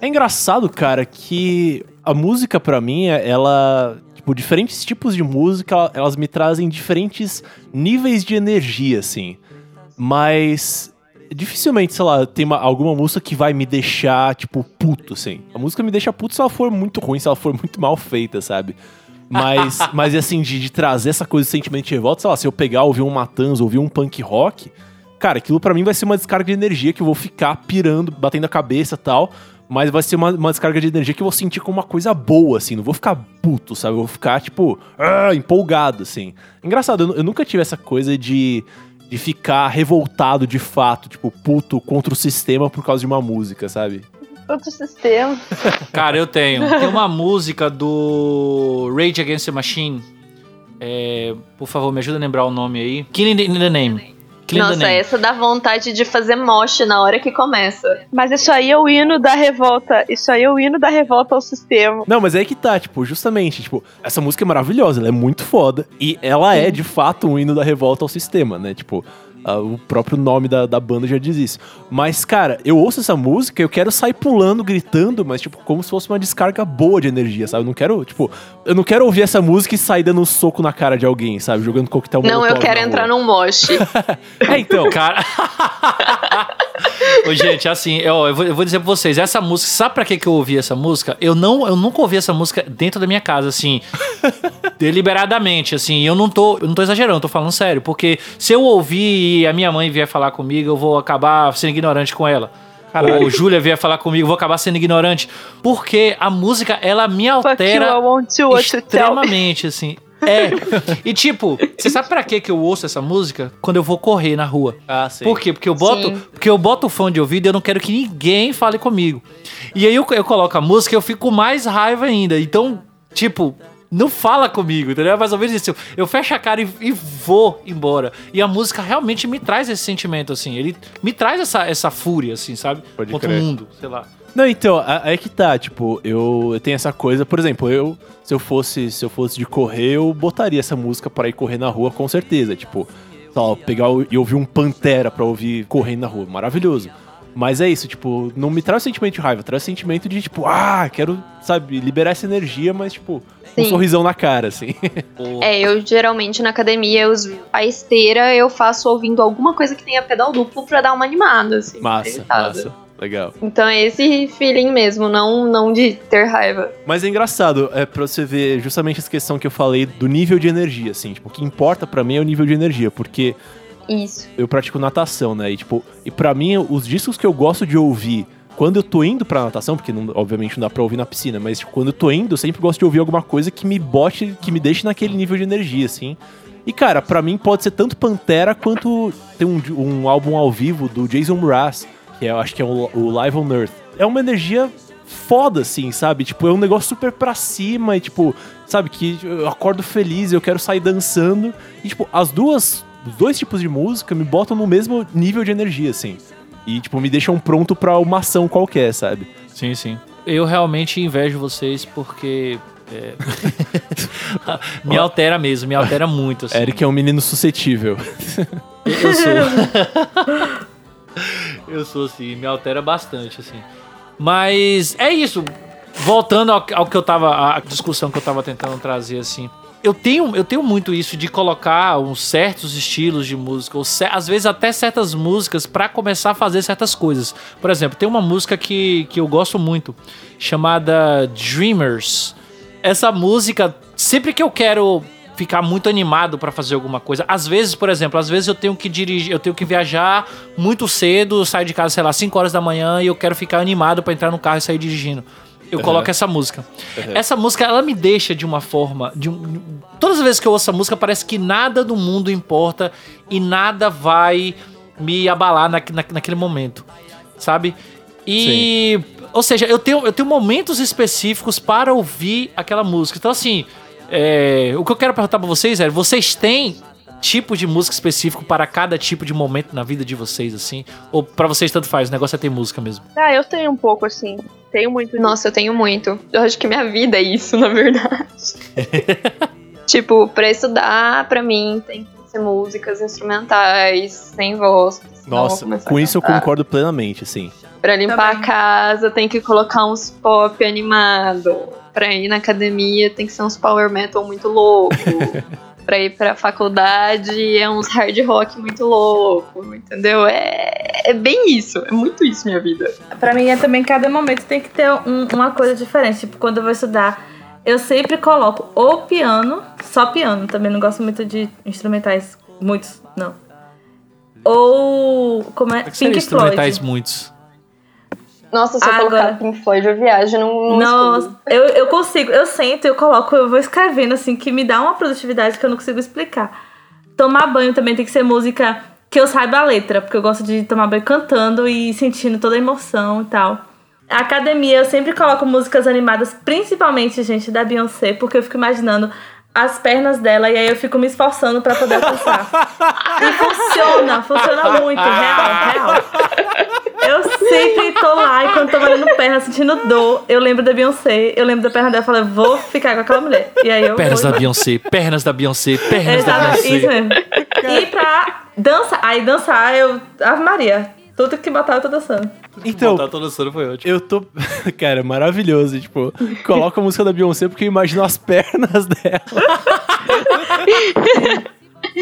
É engraçado, cara, que a música, pra mim, é- ela. Tipo, diferentes tipos de música, ela- elas me trazem diferentes níveis de energia, assim. Mas. Dificilmente, sei lá, tem uma- alguma música que vai me deixar, tipo, puto, assim. A música me deixa puto se ela for muito ruim, se ela for muito mal feita, sabe? Mas, mas assim, de, de trazer essa coisa de sentimento de revolta, sei lá, se eu pegar, ouvir um Matanza, ouvir um punk rock, cara, aquilo pra mim vai ser uma descarga de energia que eu vou ficar pirando, batendo a cabeça e tal. Mas vai ser uma, uma descarga de energia que eu vou sentir como uma coisa boa, assim. Não vou ficar puto, sabe? Eu vou ficar, tipo, ah, empolgado, assim. Engraçado, eu, eu nunca tive essa coisa de, de ficar revoltado de fato, tipo, puto contra o sistema por causa de uma música, sabe? Outro sistema. Cara, eu tenho. Tem uma música do Rage Against the Machine. É, por favor, me ajuda a lembrar o nome aí. Killing in the Name. Nossa, Name. essa dá vontade de fazer moche na hora que começa. Mas isso aí é o hino da revolta. Isso aí é o hino da revolta ao sistema. Não, mas é aí que tá, tipo, justamente, tipo, essa música é maravilhosa, ela é muito foda. E ela é, de fato, um hino da revolta ao sistema, né? Tipo, o próprio nome da, da banda já diz isso. Mas, cara, eu ouço essa música, eu quero sair pulando, gritando, mas, tipo, como se fosse uma descarga boa de energia, sabe? Eu não quero, tipo, eu não quero ouvir essa música e sair dando um soco na cara de alguém, sabe? Jogando coquetel Não, eu quero entrar rua. num moche. É, então. Cara. Ô, gente, assim, eu, eu, vou, eu vou dizer pra vocês, essa música, sabe pra que, que eu ouvi essa música? Eu não, eu nunca ouvi essa música dentro da minha casa, assim, deliberadamente, assim, eu não tô, eu não tô exagerando, eu tô falando sério, porque se eu ouvir a minha mãe vier falar comigo, eu vou acabar sendo ignorante com ela. Ou Júlia vier falar comigo, eu vou acabar sendo ignorante. Porque a música, ela me altera you extremamente, assim. É. E tipo, você sabe pra que que eu ouço essa música? Quando eu vou correr na rua. Ah, sim. Por quê? Porque eu boto, Sim. porque eu boto o fone de ouvido e eu não quero que ninguém fale comigo. E aí eu, eu coloco a música e eu fico com mais raiva ainda. Então, tipo, não fala comigo, entendeu? É mais ou menos isso. Eu, eu fecho a cara e, e vou embora. E a música realmente me traz esse sentimento, assim. Ele me traz essa, essa fúria, assim, sabe? Pode Contra crer. o mundo, sei lá. Não, então, aí que tá, tipo, eu, eu tenho essa coisa, por exemplo, eu, se eu fosse, se eu fosse de correr, eu botaria essa música pra ir correr na rua com certeza, tipo, lá, pegar e ouvir um Pantera pra ouvir correndo na rua, maravilhoso. Mas é isso, tipo, não me traz o sentimento de raiva, traz o sentimento de, tipo, ah, quero, sabe, liberar essa energia, mas, tipo, um Sim. sorrisão na cara, assim. É, eu geralmente na academia, eu a esteira eu faço ouvindo alguma coisa que tenha pedal duplo pra dar uma animada, assim. massa, massa. Legal. Então é esse feeling mesmo, não, não de ter raiva. Mas é engraçado, é pra você ver justamente essa questão que eu falei do nível de energia, assim, tipo, o que importa pra mim é o nível de energia, porque Isso. eu pratico natação, né? E tipo, e para mim os discos que eu gosto de ouvir quando eu tô indo pra natação, porque não- obviamente não dá pra ouvir na piscina, mas tipo, quando eu tô indo, eu sempre gosto de ouvir alguma coisa que me bote, que me deixe naquele nível de energia, assim. E cara, pra mim pode ser tanto Pantera quanto tem um, um álbum ao vivo do Jason Mraz, que é, eu acho que é o, o Live on Earth. É uma energia foda, assim, sabe? Tipo, é um negócio super pra cima e, tipo, sabe? Que eu acordo feliz, eu quero sair dançando. E, tipo, as duas, os dois tipos de música me botam no mesmo nível de energia, assim. E, tipo, me deixam pronto pra uma ação qualquer, sabe? Sim, sim. Eu realmente invejo vocês porque. é, me altera mesmo, me altera muito. Assim. Eric é um menino suscetível. Eu sou. eu sou assim, me altera bastante, assim. Mas é isso. Voltando ao, ao que eu tava. A discussão que eu tava tentando trazer, assim. Eu tenho, eu tenho muito isso de colocar uns certos estilos de música, ou ce- às vezes até certas músicas pra começar a fazer certas coisas. Por exemplo, tem uma música que, que eu gosto muito, chamada Dreamers. Essa música, sempre que eu quero ficar muito animado pra fazer alguma coisa, às vezes, por exemplo, às vezes eu tenho que dirigir, eu tenho que viajar muito cedo, sair de casa, sei lá, 5 horas da manhã e eu quero ficar animado pra entrar no carro e sair dirigindo. Eu coloco essa música. Essa música, ela me deixa de uma forma. De um, todas as vezes que eu ouço essa música, parece que nada do mundo importa e nada vai me abalar na, na- naquele momento. Sabe? E. Ou seja, eu tenho, eu tenho momentos específicos para ouvir aquela música. Então, assim. é, o que eu quero perguntar pra vocês é: vocês têm tipo de música específico para cada tipo de momento na vida de vocês, assim? Ou pra vocês tanto faz? O negócio é ter música mesmo? Ah, eu tenho um pouco, assim. Tenho muito. Nossa, eu tenho muito. Eu acho que minha vida é isso, na verdade. tipo, pra estudar, pra mim, tem que ser músicas instrumentais, sem voz. Nossa, com isso eu concordo plenamente, assim. Pra limpar Também. a casa, tem que colocar uns pop animado. Pra ir na academia, tem que ser uns power metal muito louco. pra ir pra faculdade, é uns hard rock muito louco, entendeu? É, é bem isso, é muito isso minha vida. Pra mim é também cada momento tem que ter um- uma coisa diferente. Tipo, quando eu vou estudar, eu sempre coloco ou piano, só piano, também não gosto muito de instrumentais, muitos, não. Ou como é? Pink instrumentais Floyd. muitos. Nossa, se eu Agora- colocar Pink Floyd, eu viajo num, num Nossa, eu, eu consigo, eu sento, eu coloco, eu vou escrevendo assim, que me dá uma produtividade que eu não consigo explicar. Tomar banho também tem que ser música que eu saiba a letra, porque eu gosto de tomar banho cantando e sentindo toda a emoção e tal. A academia, eu sempre coloco músicas animadas, principalmente, gente, da Beyoncé, porque eu fico imaginando as pernas dela e aí eu fico me esforçando pra poder alcançar. e funciona, funciona muito, real, real. Eu sempre tô lá e quando tô valendo perna, sentindo dor, eu lembro da Beyoncé, eu lembro da perna dela e falo, vou ficar com aquela mulher. E aí eu Pernas vou da Beyoncé, pernas da Beyoncé, pernas da Exato, Beyoncé. isso mesmo. E pra dançar, aí dançar, eu. Ave Maria, tudo que botar eu tô dançando. Então, Tá toda dançando foi ótimo. eu tô. Cara, maravilhoso. Tipo, coloca a música da Beyoncé porque eu imagino as pernas dela.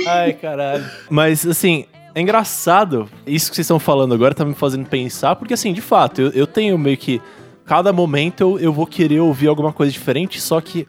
Ai, caralho. Mas, assim, é engraçado. Isso que vocês estão falando agora tá me fazendo pensar, porque, assim, de fato, eu, eu tenho meio que. Cada momento eu, eu vou querer ouvir alguma coisa diferente, só que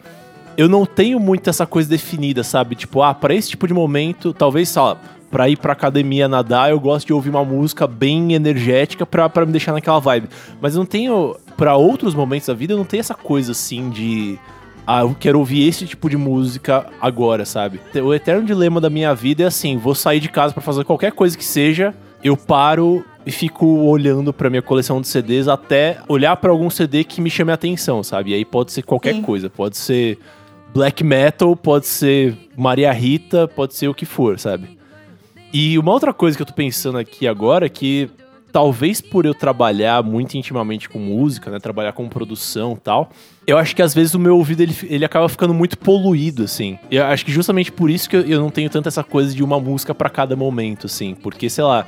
eu não tenho muito essa coisa definida, sabe? Tipo, ah, pra esse tipo de momento, talvez, sei lá, pra ir pra academia nadar, eu gosto de ouvir uma música bem energética pra, pra me deixar naquela vibe. Mas eu não tenho, pra outros momentos da vida, eu não tenho essa coisa assim de. Ah, eu quero ouvir esse tipo de música agora, sabe? O eterno dilema da minha vida é assim: vou sair de casa pra fazer qualquer coisa que seja, eu paro e fico olhando pra minha coleção de CDs até olhar pra algum CD que me chame a atenção, sabe? E aí pode ser qualquer Sim. coisa, pode ser black metal, pode ser Maria Rita, pode ser o que for, sabe? E uma outra coisa que eu tô pensando aqui agora é que talvez por eu trabalhar muito intimamente com música, né, trabalhar com produção e tal, eu acho que às vezes o meu ouvido ele, ele acaba ficando muito poluído, assim. Eu acho que justamente por isso que eu, eu não tenho tanto essa coisa de uma música pra cada momento, assim, porque sei lá,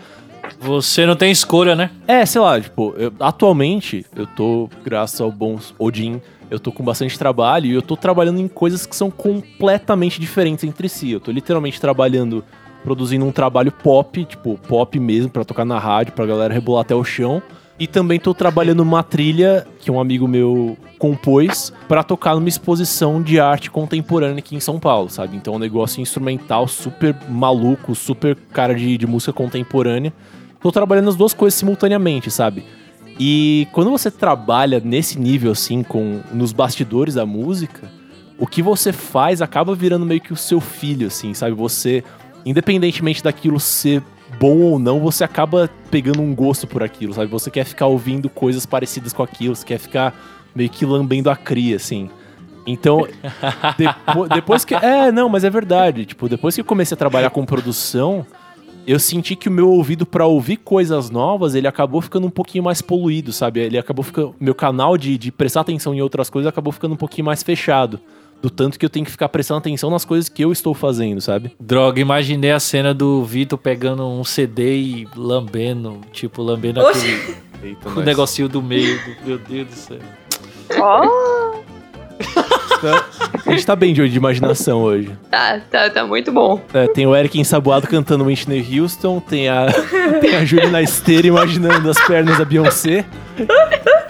Você não tem escolha, né? é, sei lá, tipo, eu- atualmente eu tô, graças ao bom Odin, eu tô com bastante trabalho e eu tô trabalhando em coisas que são completamente diferentes entre si. Eu tô literalmente trabalhando, produzindo um trabalho pop, tipo, pop mesmo, pra tocar na rádio, pra galera rebolar até o chão. E também tô trabalhando uma trilha que um amigo meu compôs pra tocar numa exposição de arte contemporânea aqui em São Paulo, sabe? Então é um negócio instrumental super maluco, super cara de, de música contemporânea. Tô trabalhando as duas coisas simultaneamente, sabe? E quando você trabalha nesse nível, assim, com nos bastidores da música, o que você faz acaba virando meio que o seu filho, assim, sabe? Você, independentemente daquilo ser bom ou não, você acaba pegando um gosto por aquilo, sabe? Você quer ficar ouvindo coisas parecidas com aquilo, você quer ficar meio que lambendo a cria, assim. Então, depo- depois que. É, não, mas é verdade. Tipo, depois que eu comecei a trabalhar com produção, eu senti que o meu ouvido pra ouvir coisas novas, ele acabou ficando um pouquinho mais poluído, sabe? Ele acabou ficando. Meu canal de, de prestar atenção em outras coisas acabou ficando um pouquinho mais fechado. Do tanto que eu tenho que ficar prestando atenção nas coisas que eu estou fazendo, sabe? Droga, imaginei a cena do Vitor pegando um CD e lambendo, tipo, lambendo Oxi. aquele Eita, o negocinho do meio. do- meu Deus do céu. Ó, A gente tá bem de, de imaginação hoje. Tá, tá, tá muito bom. É, tem o Eric ensaboado cantando Whitney Houston, tem a, tem a Júlia na esteira imaginando as pernas da Beyoncé.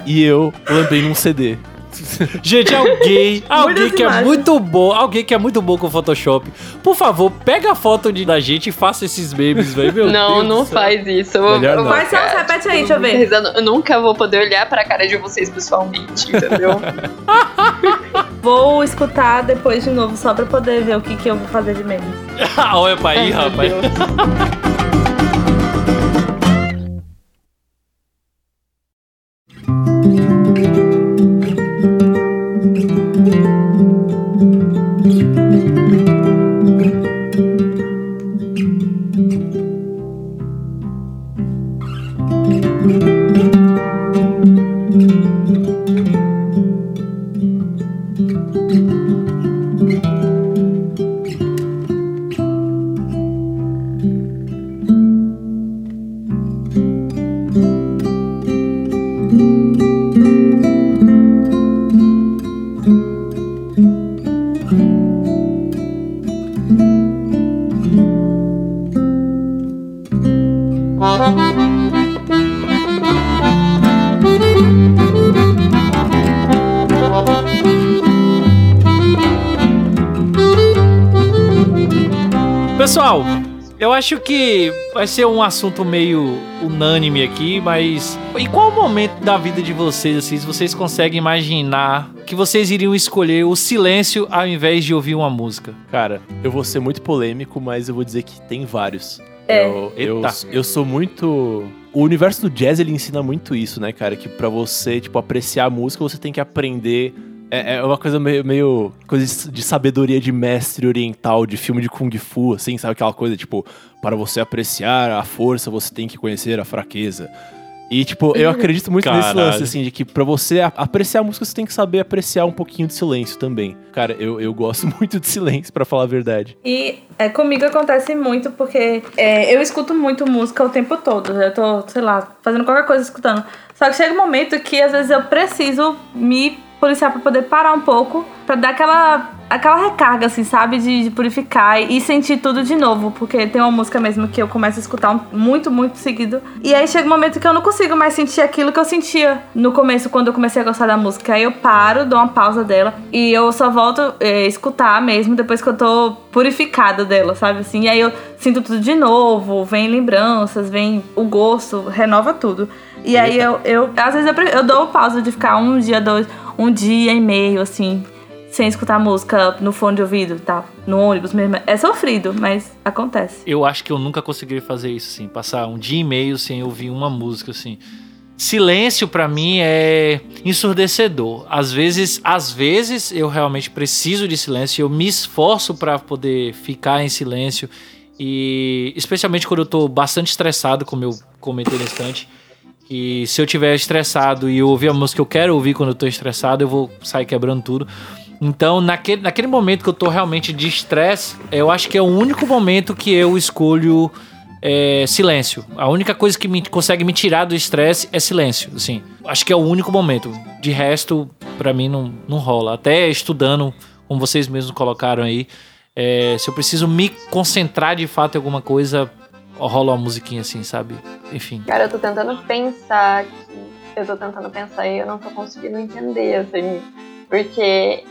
E eu lambendo um CD. Gente, alguém, alguém que é imagens. muito bom, alguém que é muito bom com Photoshop, por favor, pega a foto de, da gente e faça esses memes, velho. Meu não, Deus não faz isso. Eu, Melhor eu não. vou Quais são os? ficar, Repete aí, tipo, deixa eu ver. Eu nunca vou poder olhar pra cara de vocês pessoalmente, entendeu? Vou escutar depois de novo só pra poder ver o que, que eu vou fazer de memes. Olha pra aí, Ai, rapaz. Deus. Pessoal, vai ser um assunto meio unânime aqui, mas em qual momento da vida de vocês, assim, se vocês conseguem imaginar que vocês iriam escolher o silêncio ao invés de ouvir uma música? Cara, eu vou ser muito polêmico, mas eu vou dizer que tem vários. É. Eu, eu, eu sou muito. O universo do jazz ele ensina muito isso, né, cara? Que pra você, tipo, apreciar a música, você tem que aprender É, é uma coisa meio, meio. coisa de sabedoria de mestre oriental, de filme de Kung Fu, assim, sabe? Aquela coisa, tipo, para você apreciar a força, você tem que conhecer a fraqueza. E, tipo, eu acredito muito nesse Caralho. lance, assim, de que pra você apreciar a música, você tem que saber apreciar um pouquinho de silêncio também. Cara, eu, eu gosto muito de silêncio, pra falar a verdade. E é, comigo acontece muito porque é, eu escuto muito música o tempo todo. Eu tô, sei lá, fazendo qualquer coisa escutando. Só que chega um momento que às vezes eu preciso me policiar pra poder parar um pouco, pra dar aquela, aquela recarga, assim, sabe? De, de purificar e sentir tudo de novo. Porque tem uma música mesmo que eu começo a escutar muito, muito seguido. E aí chega um momento que eu não consigo mais sentir aquilo que eu sentia no começo, quando eu comecei a gostar da música. Aí eu paro, dou uma pausa dela e eu só volto a escutar mesmo depois que eu tô purificada dela, sabe? Assim, e aí eu sinto tudo de novo, vem lembranças, vem o gosto, renova tudo. E aí eu, eu às vezes eu, eu dou pausa de ficar um dia, dois, um dia e meio, assim, sem escutar música no fone de ouvido, tá? No ônibus mesmo. É sofrido, mas acontece. Eu acho que eu nunca conseguiria fazer isso, assim, passar um dia e meio sem ouvir uma música, assim. Silêncio pra mim é ensurdecedor. Às vezes, às vezes eu realmente preciso de silêncio, eu me esforço pra poder ficar em silêncio e especialmente quando eu tô bastante estressado, como eu comentei no instante, que se eu tiver estressado e eu ouvir a música que eu quero ouvir quando eu tô estressado, eu vou sair quebrando tudo. Então, naquele, naquele momento que eu tô realmente de estresse, eu acho que é o único momento que eu escolho é, silêncio. A única coisa que me, consegue me tirar do estresse é silêncio, assim. Acho que é o único momento. De resto, pra mim, não, não rola. Até estudando, como vocês mesmos colocaram aí, é, se eu preciso me concentrar de fato em alguma coisa, rola uma musiquinha assim, sabe? Enfim. Cara, eu tô tentando pensar aqui. Eu tô tentando pensar e eu não tô conseguindo entender, assim. Porque,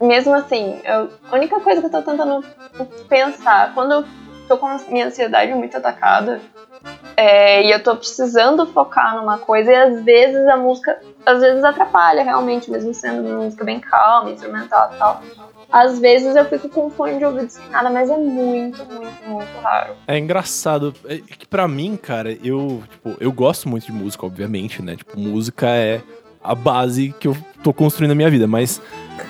mesmo assim, eu- a única coisa que eu tô tentando pensar, quando eu tô com minha ansiedade muito atacada, é, e eu tô precisando focar numa coisa, e às vezes a música, às vezes atrapalha realmente, mesmo sendo uma música bem calma, instrumental e tal. Às vezes eu fico com fone de ouvido sem nada, mas é muito, muito, muito raro. É engraçado. É que pra mim, cara, eu, tipo, eu gosto muito de música, obviamente, né? Tipo, música é a base que eu tô construindo na minha vida, mas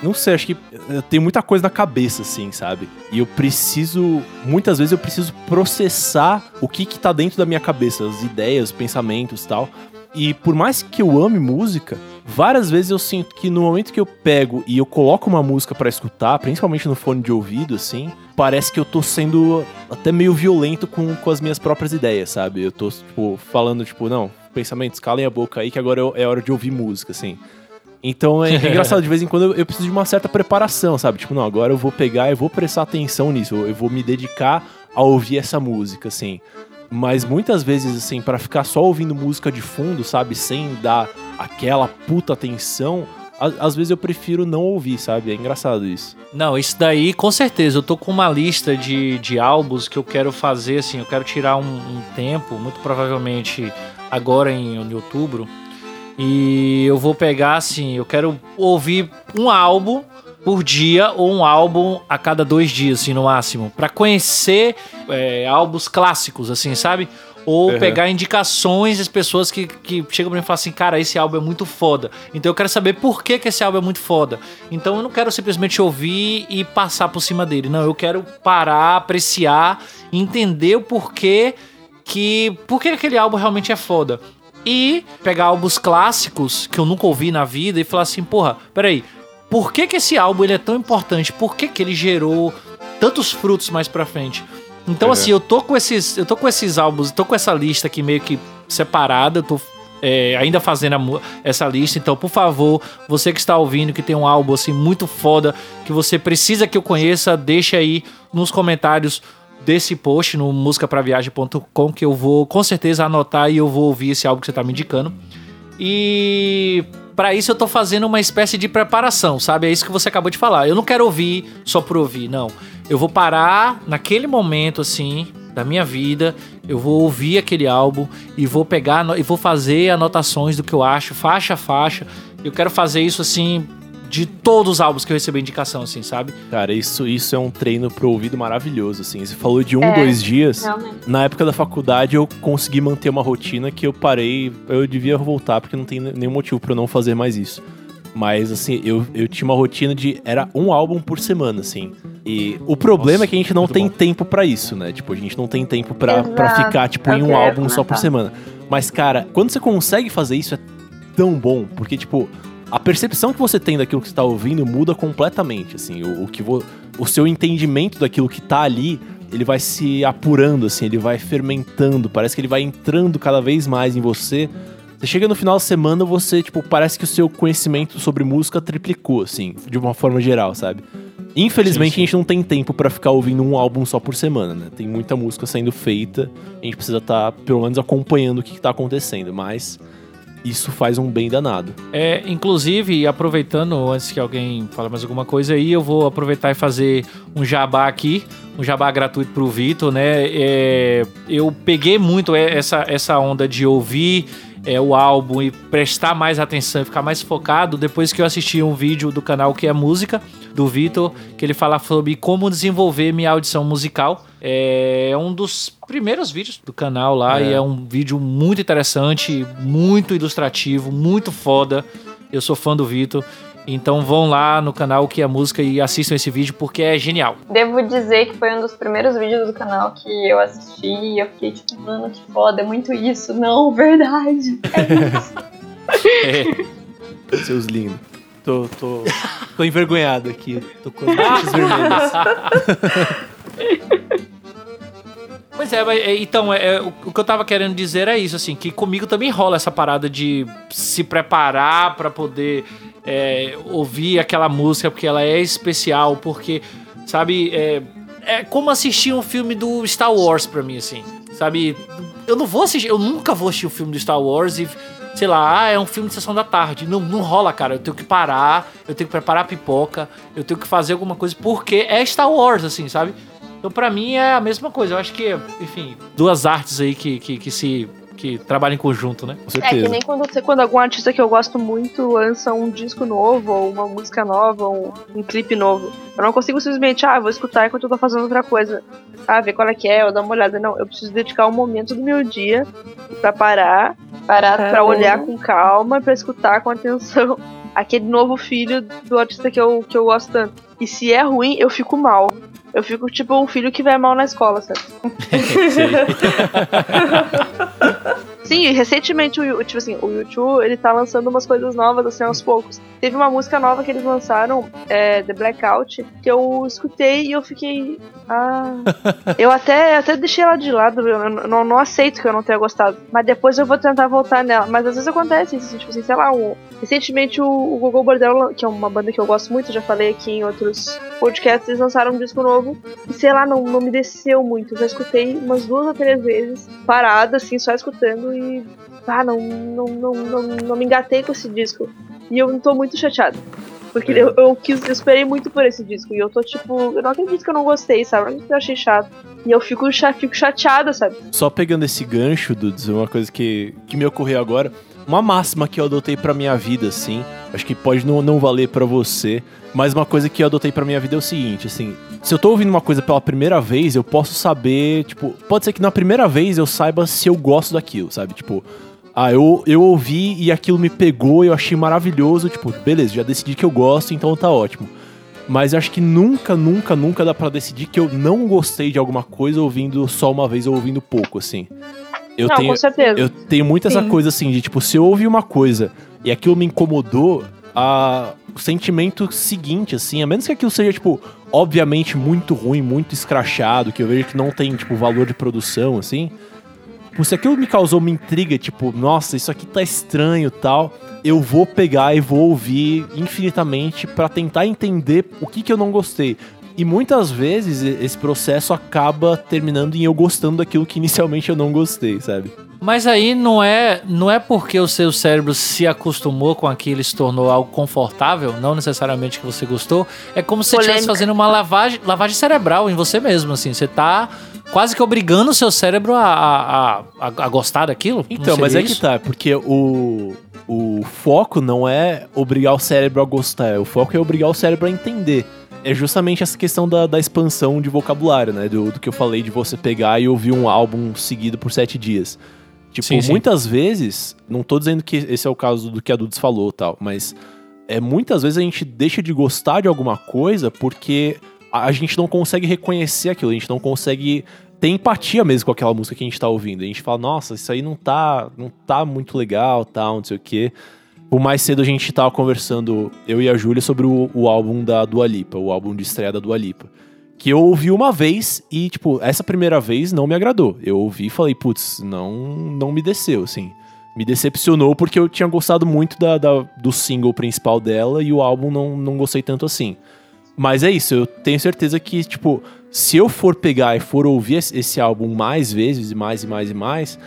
não sei, acho que eu tenho muita coisa na cabeça, assim, sabe? E eu preciso, muitas vezes eu preciso processar o que que tá dentro da minha cabeça, as ideias, os pensamentos tal. E por mais que eu ame música, várias vezes eu sinto que no momento que eu pego e eu coloco uma música pra escutar, principalmente no fone de ouvido, assim, parece que eu tô sendo até meio violento com, com as minhas próprias ideias, sabe? Eu tô, tipo, falando, tipo, não, pensamentos, calem a boca aí que agora eu- é hora de ouvir música, assim. Então é, é engraçado, de vez em quando eu, eu preciso de uma certa preparação, sabe? Tipo, não, agora eu vou pegar e vou prestar atenção nisso, eu, eu vou me dedicar a ouvir essa música, assim. Mas muitas vezes, assim, pra ficar só ouvindo música de fundo, sabe? Sem dar aquela puta atenção, às vezes eu prefiro não ouvir, sabe? É engraçado isso. Não, isso daí com certeza. Eu tô com uma lista de, de álbuns que eu quero fazer, assim, eu quero tirar um, um tempo, muito provavelmente agora em, em outubro. E eu vou pegar, assim, eu quero ouvir um álbum por dia ou um álbum a cada dois dias, assim, no máximo. Pra conhecer é, álbuns clássicos, assim, sabe? Ou Uhum. pegar indicações das pessoas que, que chegam pra mim e falam assim, cara, esse álbum é muito foda. Então eu quero saber por que, que esse álbum é muito foda. Então eu não quero simplesmente ouvir e passar por cima dele. Não, eu quero parar, apreciar, entender o porquê que. Por que aquele álbum realmente é foda. E pegar álbuns clássicos que eu nunca ouvi na vida e falar assim, porra, peraí, por que, que esse álbum ele é tão importante? Por que, que ele gerou tantos frutos mais pra frente? Então, Uhum. assim, eu tô com esses. Eu tô com esses álbuns, tô com essa lista aqui meio que separada, eu tô é, ainda fazendo a essa lista. Então, por favor, você que está ouvindo, que tem um álbum assim muito foda, que você precisa que eu conheça, deixa aí nos comentários desse post no musicapraviagem.com que eu vou com certeza anotar e eu vou ouvir esse álbum que você tá me indicando. E para isso eu tô fazendo uma espécie de preparação, sabe? É isso que você acabou de falar. Eu não quero ouvir só por ouvir, não. Eu vou parar naquele momento assim da minha vida, eu vou ouvir aquele álbum e vou pegar e vou fazer anotações do que eu acho, faixa a faixa. Eu quero fazer isso assim de todos os álbuns que eu recebi indicação, assim, sabe? Cara, isso, isso é um treino pro ouvido maravilhoso, assim. Você falou de um, É, dois dias. Realmente. Na época da faculdade eu consegui manter uma rotina que eu parei, eu devia voltar porque não tem nenhum motivo pra eu não fazer mais isso. Mas, assim, eu, eu tinha uma rotina de. Era um álbum por semana, assim. E o problema Nossa, é que a gente não tem bom. tempo pra isso, né? Tipo, a gente não tem tempo pra, pra Exato. ficar, tipo, É o em um eu ia álbum só por comentar. semana. Mas, cara, quando você consegue fazer isso, é tão bom. Porque, tipo, a percepção que você tem daquilo que você tá ouvindo muda completamente, assim. O, o que vo- o seu entendimento daquilo que tá ali, ele vai se apurando, assim, ele vai fermentando. Parece que ele vai entrando cada vez mais em você. Você chega no final da semana, você, tipo, parece que o seu conhecimento sobre música triplicou, assim, de uma forma geral, sabe? Infelizmente, Sim, sim. a gente não tem tempo pra ficar ouvindo um álbum só por semana, né? Tem muita música sendo feita, a gente precisa estar, pelo menos, acompanhando o que, que tá acontecendo, mas isso faz um bem danado. É, inclusive, aproveitando, antes que alguém fale mais alguma coisa aí, eu vou aproveitar e fazer um jabá aqui, um jabá gratuito pro Vitor, né? É, eu peguei muito essa, essa onda de ouvir é, o álbum e prestar mais atenção e ficar mais focado depois que eu assisti um vídeo do canal que é música, do Vitor, que ele fala sobre como desenvolver minha audição musical. É um dos primeiros vídeos do canal lá É. e é um vídeo muito interessante, muito ilustrativo, muito foda. Eu sou fã do Vitor. Então vão lá no canal que é música e assistam esse vídeo porque é genial. Devo dizer que foi um dos primeiros vídeos do canal que eu assisti e eu fiquei tipo, mano, que foda, é muito isso. Não, verdade. É, Seus lindos. Tô, tô, tô envergonhado aqui. Tô com as manchas vermelhas. Pois é, é, então, é, é, o, que eu tava querendo dizer é isso, assim, que comigo também rola essa parada de se preparar pra poder é, ouvir aquela música, porque ela é especial, porque, sabe, é, é como assistir um filme do Star Wars pra mim, assim, sabe? Eu não vou assistir, eu nunca vou assistir o filme do Star Wars e, sei lá, ah, é um filme de sessão da tarde. Não, não rola, cara. Eu tenho que parar, eu tenho que preparar a pipoca, eu tenho que fazer alguma coisa, porque é Star Wars, assim, sabe? Então, pra mim, é a mesma coisa. Eu acho que, enfim, duas artes aí que, que, que se. Que trabalham em conjunto, né? Com É certeza. que nem quando, você- quando algum artista que eu gosto muito lança um disco novo, ou uma música nova, ou um clipe novo. Eu não consigo simplesmente, ah, vou escutar enquanto eu tô fazendo outra coisa. Ah, ver qual é que é, ou dar uma olhada. Não, eu preciso dedicar um momento do meu dia pra parar, Parar pra olhar com calma, pra escutar com atenção aquele novo filho do artista que eu, que eu gosto tanto. E se é ruim, eu fico mal. Eu fico tipo um filho que vai mal na escola, sabe? Sim, e recentemente o, tipo assim, o YouTube, ele tá lançando umas coisas novas assim aos poucos. Teve uma música nova que eles lançaram, é, The Blackout, que eu escutei e eu fiquei, ah, eu até até deixei ela de lado, eu não, não, aceito que eu não tenha gostado, mas depois eu vou tentar voltar nela. Mas às vezes acontece isso, tipo assim, sei lá, um, recentemente o, o Gogol Bordello, que é uma banda que eu gosto muito, já falei aqui em outros podcasts, eles lançaram um disco novo e sei lá, não, não me desceu muito. Eu já escutei umas duas ou três vezes, parada, assim, só escutando e. Ah, não, não, não, não, não me engatei com esse disco. E eu tô muito chateada. Porque eu, eu, quis, eu esperei muito por esse disco. E eu tô tipo, eu não acredito que eu não gostei, sabe? Eu não acredito que eu achei chato. E eu fico, fico chateada, sabe? Só pegando esse gancho, Dudes, uma coisa que, que me ocorreu agora. Uma máxima que eu adotei pra minha vida, assim. Acho que pode não, não valer pra você. Mas uma coisa que eu adotei pra minha vida é o seguinte, assim. Se eu tô ouvindo uma coisa pela primeira vez, eu posso saber, tipo... Pode ser que na primeira vez eu saiba se eu gosto daquilo, sabe? Tipo... Ah, eu, eu ouvi e aquilo me pegou, eu achei maravilhoso. Tipo, beleza, já decidi que eu gosto, então tá ótimo. Mas acho que nunca, nunca, nunca dá pra decidir que eu não gostei de alguma coisa ouvindo só uma vez ou ouvindo pouco, assim. Eu não, tenho, com certeza. eu tenho muito essa Sim. coisa assim de tipo, se eu ouvi uma coisa e aquilo me incomodou, a, o sentimento seguinte, assim, a menos que aquilo seja, tipo, obviamente muito ruim, muito escrachado, que eu vejo que não tem, tipo, valor de produção, assim. tipo, Se aquilo me causou uma intriga, tipo, nossa, isso aqui tá estranho tal, eu vou pegar e vou ouvir infinitamente pra tentar entender o que, que eu não gostei. E muitas vezes esse processo acaba terminando em eu gostando daquilo que inicialmente eu não gostei, sabe? Mas aí não é, não é porque o seu cérebro se acostumou com aquilo e se tornou algo confortável, não necessariamente que você gostou. É como se você estivesse fazendo uma lavagem, lavagem cerebral em você mesmo, assim. Você tá quase que obrigando o seu cérebro a, a, a, a gostar daquilo. Então, mas é que tá, porque o, o foco não é obrigar o cérebro a gostar, o foco é obrigar o cérebro a entender. É justamente essa questão da, da expansão de vocabulário, né? Do, do que eu falei de você pegar e ouvir um álbum seguido por sete dias. Tipo, Sim, sim. muitas vezes, não tô dizendo que esse é o caso do que a Dudes falou tal, mas é muitas vezes a gente deixa de gostar de alguma coisa porque a, a gente não consegue reconhecer aquilo, a gente não consegue ter empatia mesmo com aquela música que a gente tá ouvindo. A gente fala, nossa, isso aí não tá, não tá muito legal, tal, não sei o quê. Por mais cedo a gente tava conversando, eu e a Júlia, sobre o, o álbum da Dua Lipa, o álbum de estreia da Dua Lipa. Que eu ouvi uma vez e, tipo, essa primeira vez não me agradou. Eu ouvi e falei, putz, não, não me desceu, assim. Me decepcionou porque eu tinha gostado muito da, da- do single principal dela e o álbum não, não gostei tanto assim. Mas é isso, eu tenho certeza que, tipo, se eu for pegar e for ouvir esse esse álbum mais vezes, e mais e mais e mais,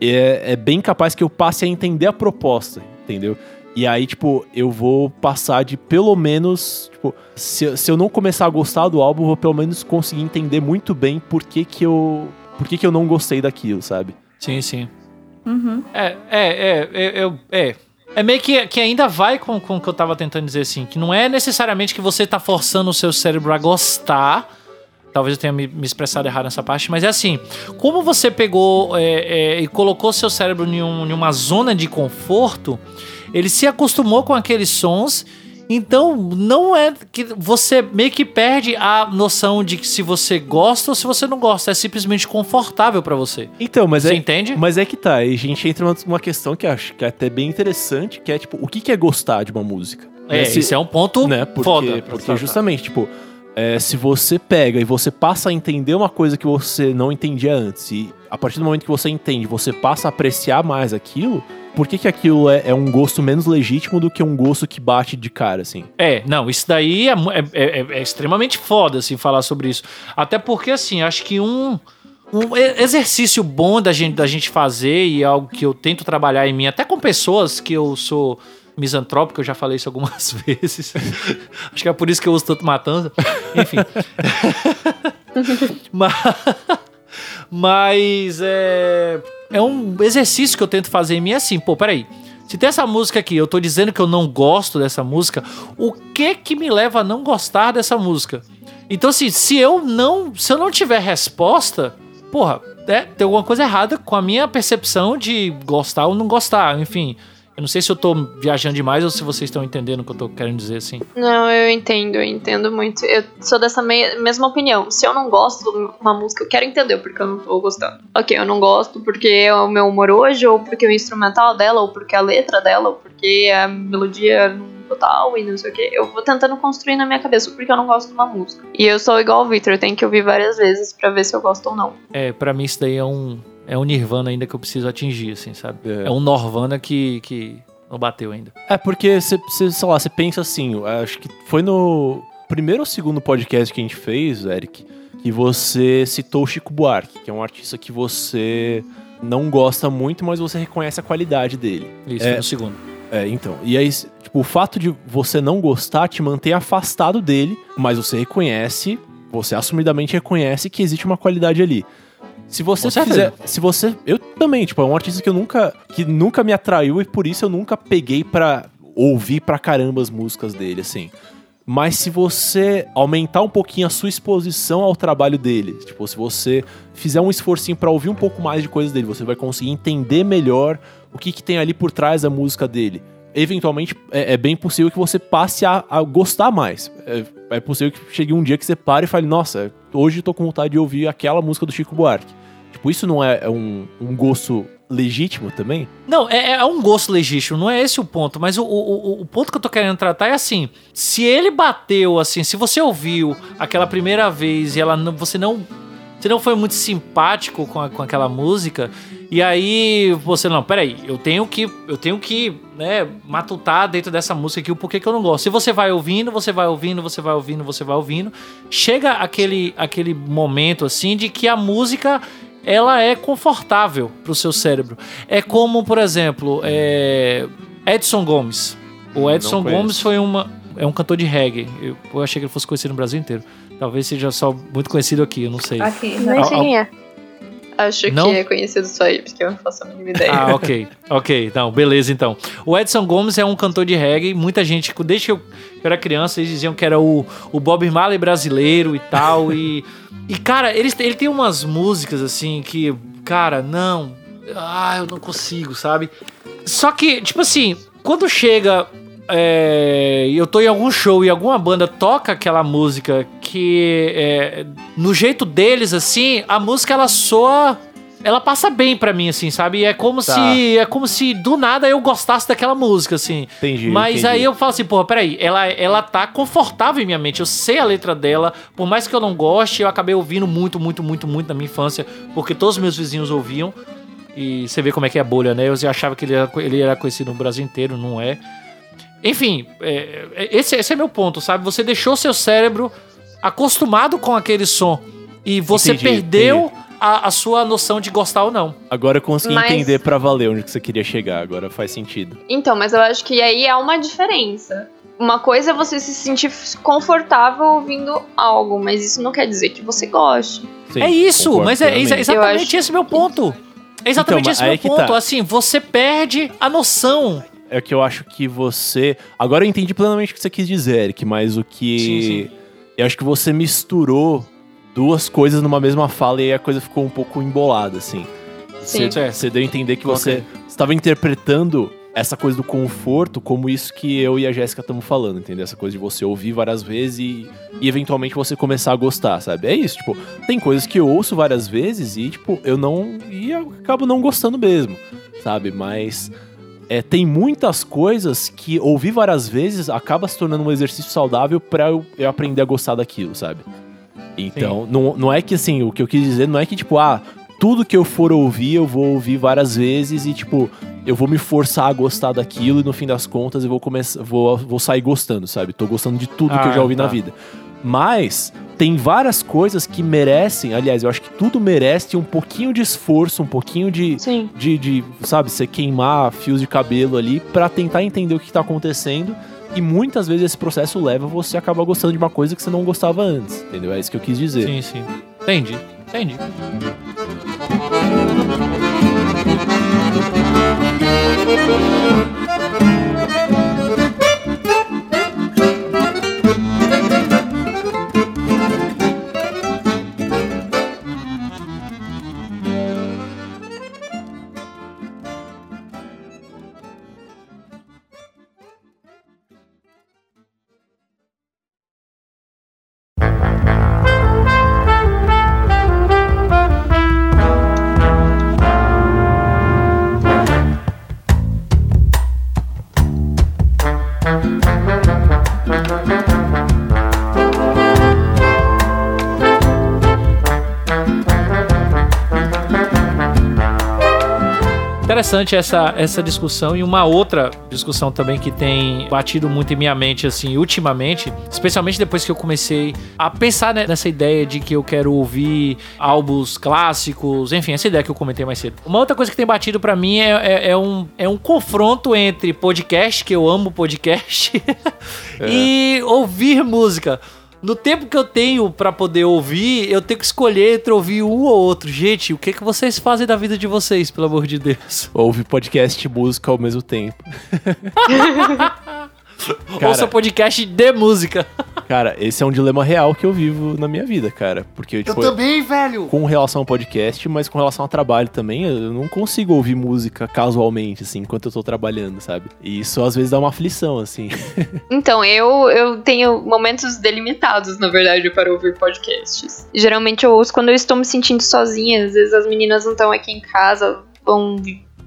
é, é bem capaz que eu passe a entender a proposta, entendeu? E aí, tipo, eu vou passar de pelo menos. Tipo, se, eu- se eu não começar a gostar do álbum, eu vou pelo menos conseguir entender muito bem por que, que eu. Por que, que eu não gostei daquilo, sabe? Sim, sim. Uhum. É, é, é, é, eu- é. É meio que, que ainda vai com, com o que eu tava tentando dizer assim, que não é necessariamente que você tá forçando o seu cérebro a gostar. Talvez eu tenha me, me expressado errado nessa parte, mas é assim: como você pegou é, é, e colocou seu cérebro em, um- em uma zona de conforto, ele se acostumou com aqueles sons. Então, não é que você meio que perde a noção de que se você gosta ou se você não gosta. É simplesmente confortável pra você. Então, mas Você é. entende? Mas é que tá, aí a gente entra numa- questão que acho que é até bem interessante, que é tipo, o que, é gostar de uma música? É, Né, se- isso é um ponto né? Porque, foda. porque tratar. justamente, tipo, é, se você pega e você passa a entender uma coisa que você não entendia antes, e a partir do momento que você entende, você passa a apreciar mais aquilo, por que, que aquilo é, é um gosto menos legítimo do que um gosto que bate de cara, assim? É, não, isso daí é, mu- é- é- é extremamente foda, assim, falar sobre isso. Até porque, assim, acho que um, um exercício bom da gente, da gente fazer e é algo que eu tento trabalhar em mim, até com pessoas que eu sou misantrópico, eu já falei isso algumas vezes. acho que é por isso que eu uso tanto matança. Enfim. Mas, mas é, é um exercício que eu tento fazer em mim é assim, pô, peraí. Se tem essa música aqui, eu tô dizendo que eu não gosto dessa música, o que que me leva a não gostar dessa música? Então, assim, se eu não, se eu não tiver resposta, porra, é, tem alguma coisa errada com a minha percepção de gostar ou não gostar. Enfim, eu não sei se eu tô viajando demais ou se vocês estão entendendo o que eu tô querendo dizer, assim. Não, eu entendo, eu entendo muito. Eu sou dessa me- mesma opinião. Se eu não gosto de uma música, eu quero entender porque eu não tô gostando. Ok, eu não gosto porque é o meu humor hoje, ou porque o instrumental dela, ou porque a letra dela, ou porque a melodia total e não sei o que. Eu vou tentando construir na minha cabeça porque eu não gosto de uma música. E eu sou igual o Victor, eu tenho que ouvir várias vezes pra ver se eu gosto ou não. É, pra mim isso daí é um, é um nirvana ainda que eu preciso atingir, assim, sabe? É. É, um norvana que, que não bateu ainda. É porque você, sei lá, você pensa assim, acho que foi no primeiro ou segundo podcast que a gente fez, Eric, que você citou o Chico Buarque, que é um artista que você não gosta muito, mas você reconhece a qualidade dele. Isso, É. no segundo. É, então. E aí, tipo, o fato de você não gostar te mantém afastado dele, mas você reconhece, você assumidamente reconhece que existe uma qualidade ali. Se você fizer, se você, eu também, tipo, é um artista que eu nunca, que nunca me atraiu e por isso eu nunca peguei pra ouvir pra caramba as músicas dele, assim. Mas se você aumentar um pouquinho a sua exposição ao trabalho dele, tipo, se você fizer um esforcinho pra ouvir um pouco mais de coisas dele, você vai conseguir entender melhor o que, que tem ali por trás da música dele. Eventualmente, é, é bem possível que você passe a, a gostar mais. É, é possível que chegue um dia que você pare e fale, nossa, hoje tô com vontade de ouvir aquela música do Chico Buarque. Tipo, isso não é, é um, um gosto legítimo também? Não, é, é um gosto legítimo, não é esse o ponto. Mas o, o, o- ponto que eu tô querendo tratar é assim: se ele bateu, assim, se você ouviu aquela primeira vez e ela você não. Você não foi muito simpático com, a- com aquela música, e aí você, não, peraí, eu tenho que, eu tenho que, né, matutar dentro dessa música aqui o porquê que eu não gosto. Se você vai ouvindo, você vai ouvindo, você vai ouvindo, você vai ouvindo, chega aquele, aquele momento assim de que a música ela é confortável pro seu cérebro. É como, por exemplo, é, Edson Gomes. O Edson conheço. Gomes foi uma, é um cantor de reggae. Eu, eu achei que ele fosse conhecido no Brasil inteiro. Talvez seja só muito conhecido aqui, eu não sei. Aqui, né? Nem sei quem é. Acho Não? que é conhecido só aí, porque eu não faço a mínima ideia. Ah, ok, ok, não, beleza então. O Edson Gomes é um cantor de reggae, muita gente, desde que eu era criança, eles diziam que era o, o Bob Marley brasileiro e tal, e, e cara, ele, ele tem umas músicas assim que, cara, não, ah, eu não consigo, sabe? Só que, tipo assim, quando chega é, eu tô em algum show e alguma banda toca aquela música que, é, no jeito deles, assim, a música ela soa. Ela passa bem pra mim, assim, sabe? É como Tá. se. É como se do nada eu gostasse daquela música, assim. Entendi. Mas entendi. aí eu falo assim, porra, peraí, ela, ela tá confortável em minha mente, eu sei a letra dela, por mais que eu não goste, eu acabei ouvindo muito, muito, muito, muito na minha infância, porque todos os meus vizinhos ouviam. E você vê como é que é a bolha, né? Eu achava que ele era, ele era conhecido no Brasil inteiro, não é. Enfim, é, é, esse, esse é meu ponto, sabe? Você deixou seu cérebro acostumado com aquele som e você Entendi, perdeu a, a sua noção de gostar ou não. Agora eu consegui Mas- entender pra valer onde que você queria chegar. Agora faz sentido. Então, mas eu acho que aí há uma diferença. Uma coisa é você se sentir confortável ouvindo algo, mas isso não quer dizer que você goste. Sim, é isso, mas é, plenamente. exatamente esse meu ponto. É exatamente Então, esse meu que ponto. tá. Assim, você perde a noção. É que eu acho que você. Agora eu entendi plenamente o que você quis dizer, Eric, mas o que. Sim, sim. Eu acho que você misturou duas coisas numa mesma fala e aí a coisa ficou um pouco embolada, assim. Sim. Você, você deu a entender que você estava interpretando essa coisa do conforto como isso que eu e a Jéssica estamos falando, entendeu? Essa coisa de você ouvir várias vezes e, e eventualmente você começar a gostar, sabe? É isso, tipo, tem coisas que eu ouço várias vezes e, tipo, eu não. E eu acabo não gostando mesmo, sabe? Mas. É, tem muitas coisas que ouvir várias vezes acaba se tornando um exercício saudável pra eu, eu aprender a gostar daquilo, sabe? Então, não, não é que assim, o que eu quis dizer não é que, tipo, ah, tudo que eu for ouvir, eu vou ouvir várias vezes e, tipo, eu vou me forçar a gostar daquilo e no fim das contas eu vou começar, vou, vou sair gostando, sabe? Tô gostando de tudo que eu Ah, já ouvi tá. na vida. Mas tem várias coisas que merecem, aliás, eu acho que tudo merece um pouquinho de esforço, um pouquinho de, Sim. de, de, sabe, você queimar fios de cabelo ali pra tentar entender o que tá acontecendo. E muitas vezes esse processo leva você a acabar gostando de uma coisa que você não gostava antes, entendeu? É isso que eu quis dizer. Sim, sim. Entendi, entendi. Interessante essa, essa discussão e uma outra discussão também que tem batido muito em minha mente, assim, ultimamente, especialmente depois que eu comecei a pensar ne- nessa ideia de que eu quero ouvir álbuns clássicos, enfim, essa ideia que eu comentei mais cedo. Uma outra coisa que tem batido pra mim é, é, é um, é um confronto entre podcast, que eu amo podcast, e ouvir música. No tempo que eu tenho pra poder ouvir, eu tenho que escolher entre ouvir um ou outro. Gente, o que, que vocês fazem da vida de vocês, pelo amor de Deus? Ouve podcast e música ao mesmo tempo. Cara- Ouça podcast de música. Cara, esse é um dilema real que eu vivo na minha vida, cara. Porque, tipo, também, velho. com relação ao podcast, mas com relação ao trabalho também, eu não consigo ouvir música casualmente, assim, enquanto eu tô trabalhando, sabe? E isso às vezes dá uma aflição, assim. Então, eu, eu tenho momentos delimitados, na verdade, para ouvir podcasts. Geralmente eu ouço quando eu estou me sentindo sozinha. Às vezes as meninas não estão aqui em casa, vão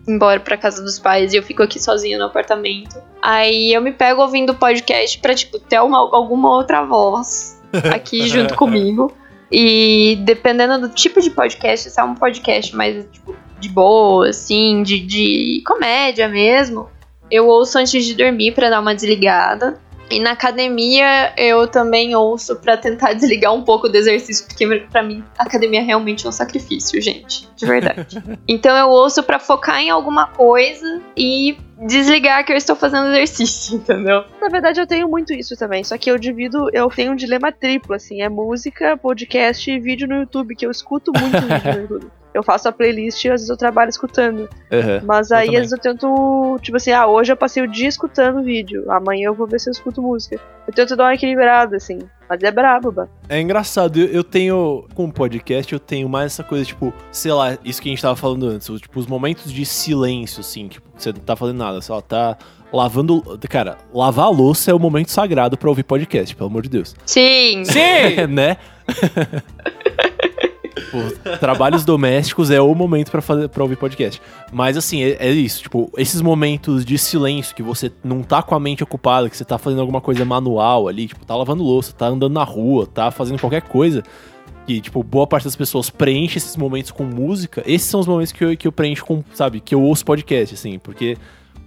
embora pra casa dos pais e eu fico aqui sozinha no apartamento. Aí eu me pego ouvindo podcast pra, tipo, ter uma, alguma outra voz aqui junto comigo. E dependendo do tipo de podcast, se é um podcast mais, tipo, de boa, assim, de, de comédia mesmo, eu ouço antes de dormir pra dar uma desligada. E na academia eu também ouço pra tentar desligar um pouco do exercício, porque pra mim a academia realmente é um sacrifício, gente, de verdade. então eu ouço pra focar em alguma coisa e desligar que eu estou fazendo exercício, entendeu? Na verdade, eu tenho muito isso também. Só que eu divido, eu tenho um dilema triplo, assim. É música, podcast e vídeo no YouTube, que eu escuto muito vídeo no YouTube. Eu faço a playlist e às vezes eu trabalho escutando. Aham. Mas aí às vezes eu tento, tipo assim, ah, hoje eu passei o dia escutando vídeo, amanhã eu vou ver se eu escuto música. Eu tento dar uma equilibrada, assim. Mas é brabo, bah. É engraçado, eu, eu tenho, com o podcast, eu tenho mais essa coisa, tipo, sei lá, isso que a gente tava falando antes, tipo, os momentos de silêncio, assim, tipo, você não tá fazendo nada, sei lá, tá lavando. Cara, lavar a louça é o momento sagrado pra ouvir podcast, pelo amor de Deus. Sim! Sim! né? Pô, trabalhos domésticos é o momento pra fazer para ouvir podcast. Mas assim, é, é isso, tipo, esses momentos de silêncio que você não tá com a mente ocupada, que você tá fazendo alguma coisa manual ali, tipo, tá lavando louça, tá andando na rua, tá fazendo qualquer coisa, que, tipo, boa parte das pessoas preenche esses momentos com música, esses são os momentos que eu, que eu preencho com, sabe, que eu ouço podcast, assim, porque,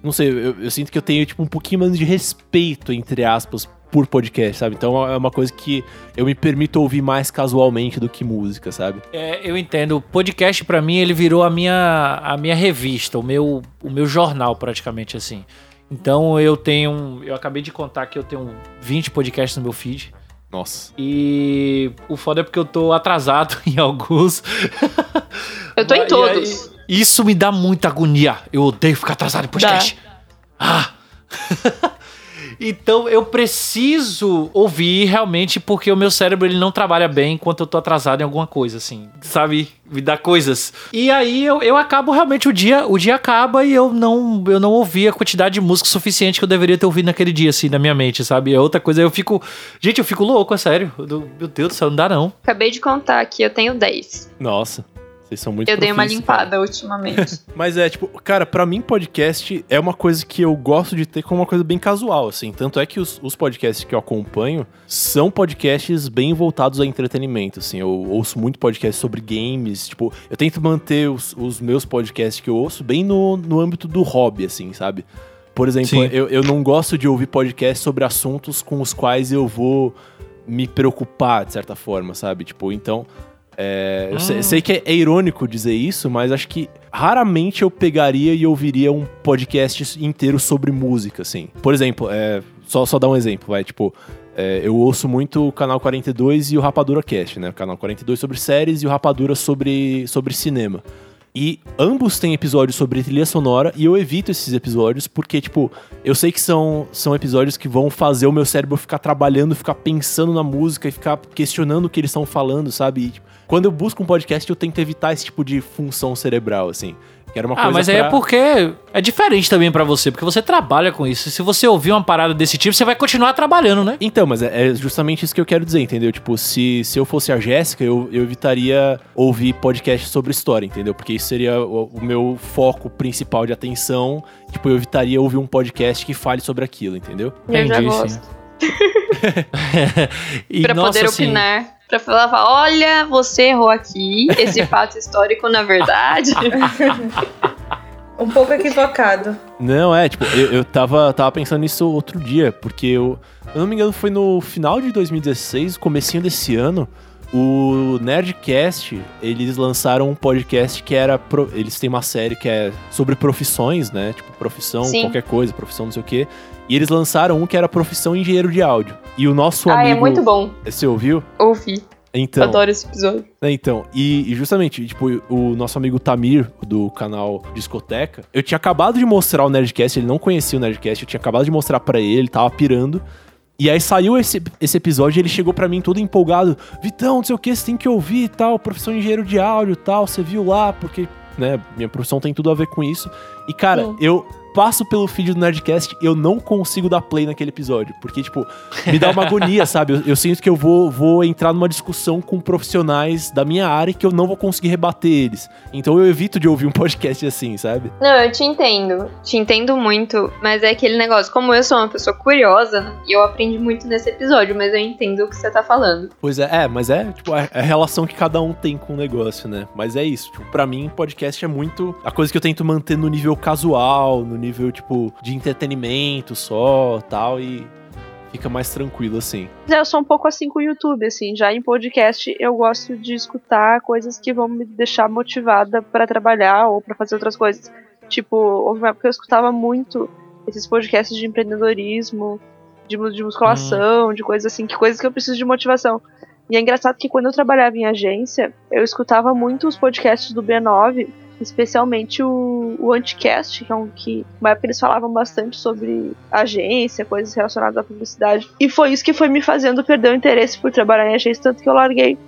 não sei, eu, eu sinto que eu tenho, tipo, um pouquinho menos de respeito, entre aspas, por podcast, sabe? Então é uma coisa que eu me permito ouvir mais casualmente do que música, sabe? É, eu entendo. O podcast, pra mim, ele virou a minha, a minha revista, o meu, o meu jornal, praticamente, assim. Então eu tenho. Eu acabei de contar que eu tenho 20 podcasts no meu feed. Nossa. E o foda é porque eu tô atrasado em alguns. Eu tô em E aí, todos. isso me dá muita agonia. Eu odeio ficar atrasado em podcast. Ah! então eu preciso ouvir realmente porque o meu cérebro ele não trabalha bem enquanto eu tô atrasado em alguma coisa, assim. Sabe? Me dá coisas. E aí eu, eu acabo realmente o dia, o dia acaba e eu não eu não ouvi a quantidade de música suficiente que eu deveria ter ouvido naquele dia, assim, na minha mente, sabe? É outra coisa, eu fico. Gente, eu fico louco, é sério. Eu- meu Deus do céu, não dá não. Acabei de contar aqui, eu tenho 10. Nossa. Vocês são muito Eu dei uma profissionais, cara. limpada ultimamente. Mas é, tipo, cara, pra mim podcast é uma coisa que eu gosto de ter como uma coisa bem casual, assim. Tanto é que os, os podcasts que eu acompanho são podcasts bem voltados a entretenimento, assim. Eu ouço muito podcast sobre games, tipo, eu tento manter os, os meus podcasts que eu ouço bem no, no âmbito do hobby, assim, sabe? Por exemplo, eu, eu não gosto de ouvir podcasts sobre assuntos com os quais eu vou me preocupar, de certa forma, sabe? Tipo, então. É, eu sei, Ah. sei que é, é irônico dizer isso, mas acho que raramente eu pegaria e ouviria um podcast inteiro sobre música, assim. Por exemplo, é, só, só dar um exemplo, vai, tipo. é, eu ouço muito o Canal 42 e o Rapadura Cast, né? O Canal 42 sobre séries e o Rapadura sobre, sobre cinema. E ambos têm episódios sobre trilha sonora e eu evito esses episódios porque, tipo, eu sei que são, são episódios que vão fazer o meu cérebro ficar trabalhando, ficar pensando na música e ficar questionando o que eles estão falando, sabe? E, tipo, quando eu busco um podcast, eu tento evitar esse tipo de função cerebral, assim. Que era uma Ah, coisa mas aí pra- é porque é diferente também pra você, porque você trabalha com isso. Se você ouvir uma parada desse tipo, você vai continuar trabalhando, né? Então, mas é é justamente isso que eu quero dizer, entendeu? Tipo, se, se eu fosse a Jéssica, eu, eu evitaria ouvir podcast sobre história, entendeu? Porque isso seria o, o meu foco principal de atenção. Tipo, eu evitaria ouvir um podcast que fale sobre aquilo, entendeu? Eu já Entendi, gosto. e, pra nossa, poder assim, Pra falar, olha, você errou aqui. Esse fato histórico, na verdade. Um pouco equivocado. Não, é, tipo, eu, eu tava, tava pensando nisso outro dia, porque eu, eu não me engano, foi no final de 2016, comecinho desse ano, o Nerdcast, eles lançaram um podcast que era. pro- eles têm uma série que é sobre profissões, né? Tipo, profissão, Sim. qualquer coisa, profissão não sei o quê. E eles lançaram um que era profissão engenheiro de áudio. E o nosso ah, amigo. é muito bom. Você ouviu? Ouvi. Então. Adoro esse episódio. É, Então, e, e justamente, tipo, o nosso amigo Tamir, do canal Discoteca, eu tinha acabado de mostrar o Nerdcast, ele não conhecia o Nerdcast, eu tinha acabado de mostrar pra ele, ele tava pirando. E aí saiu esse, esse episódio e ele chegou pra mim todo empolgado. Vitão, não sei o que, você tem que ouvir e tal, profissão de engenheiro de áudio e tal, você viu lá, porque, né, minha profissão tem tudo a ver com isso. E, cara, Sim. eu passo pelo feed do Nerdcast eu não consigo dar play naquele episódio. Porque, tipo, me dá uma agonia, sabe? Eu, eu sinto que eu vou, vou entrar numa discussão com profissionais da minha área que eu não vou conseguir rebater eles. Então eu evito de ouvir um podcast assim, sabe? Não, eu te entendo. Te entendo muito. Mas é aquele negócio, como eu sou uma pessoa curiosa, né, e eu aprendi muito nesse episódio, mas eu entendo o que você tá falando. Pois é, é, mas é, tipo, é a relação que cada um tem com o negócio, né? Mas é isso, tipo, pra mim, podcast é muito a coisa que eu tento manter no nível casual, no nível, tipo, de entretenimento só, tal, e fica mais tranquilo, assim. Eu sou um pouco assim com o YouTube, assim, já em podcast eu gosto de escutar coisas que vão me deixar motivada pra trabalhar ou pra fazer outras coisas. Tipo, houve uma época que eu escutava muito esses podcasts de empreendedorismo, de, de musculação, de coisas assim, que coisas que eu preciso de motivação. E é engraçado que quando eu trabalhava em agência, eu escutava muito os podcasts do B9, especialmente o, o Anticast, que é um que, uma época eles falavam bastante sobre agência, coisas relacionadas à publicidade. E foi isso que foi me fazendo perder o interesse por trabalhar em agência, tanto que eu larguei.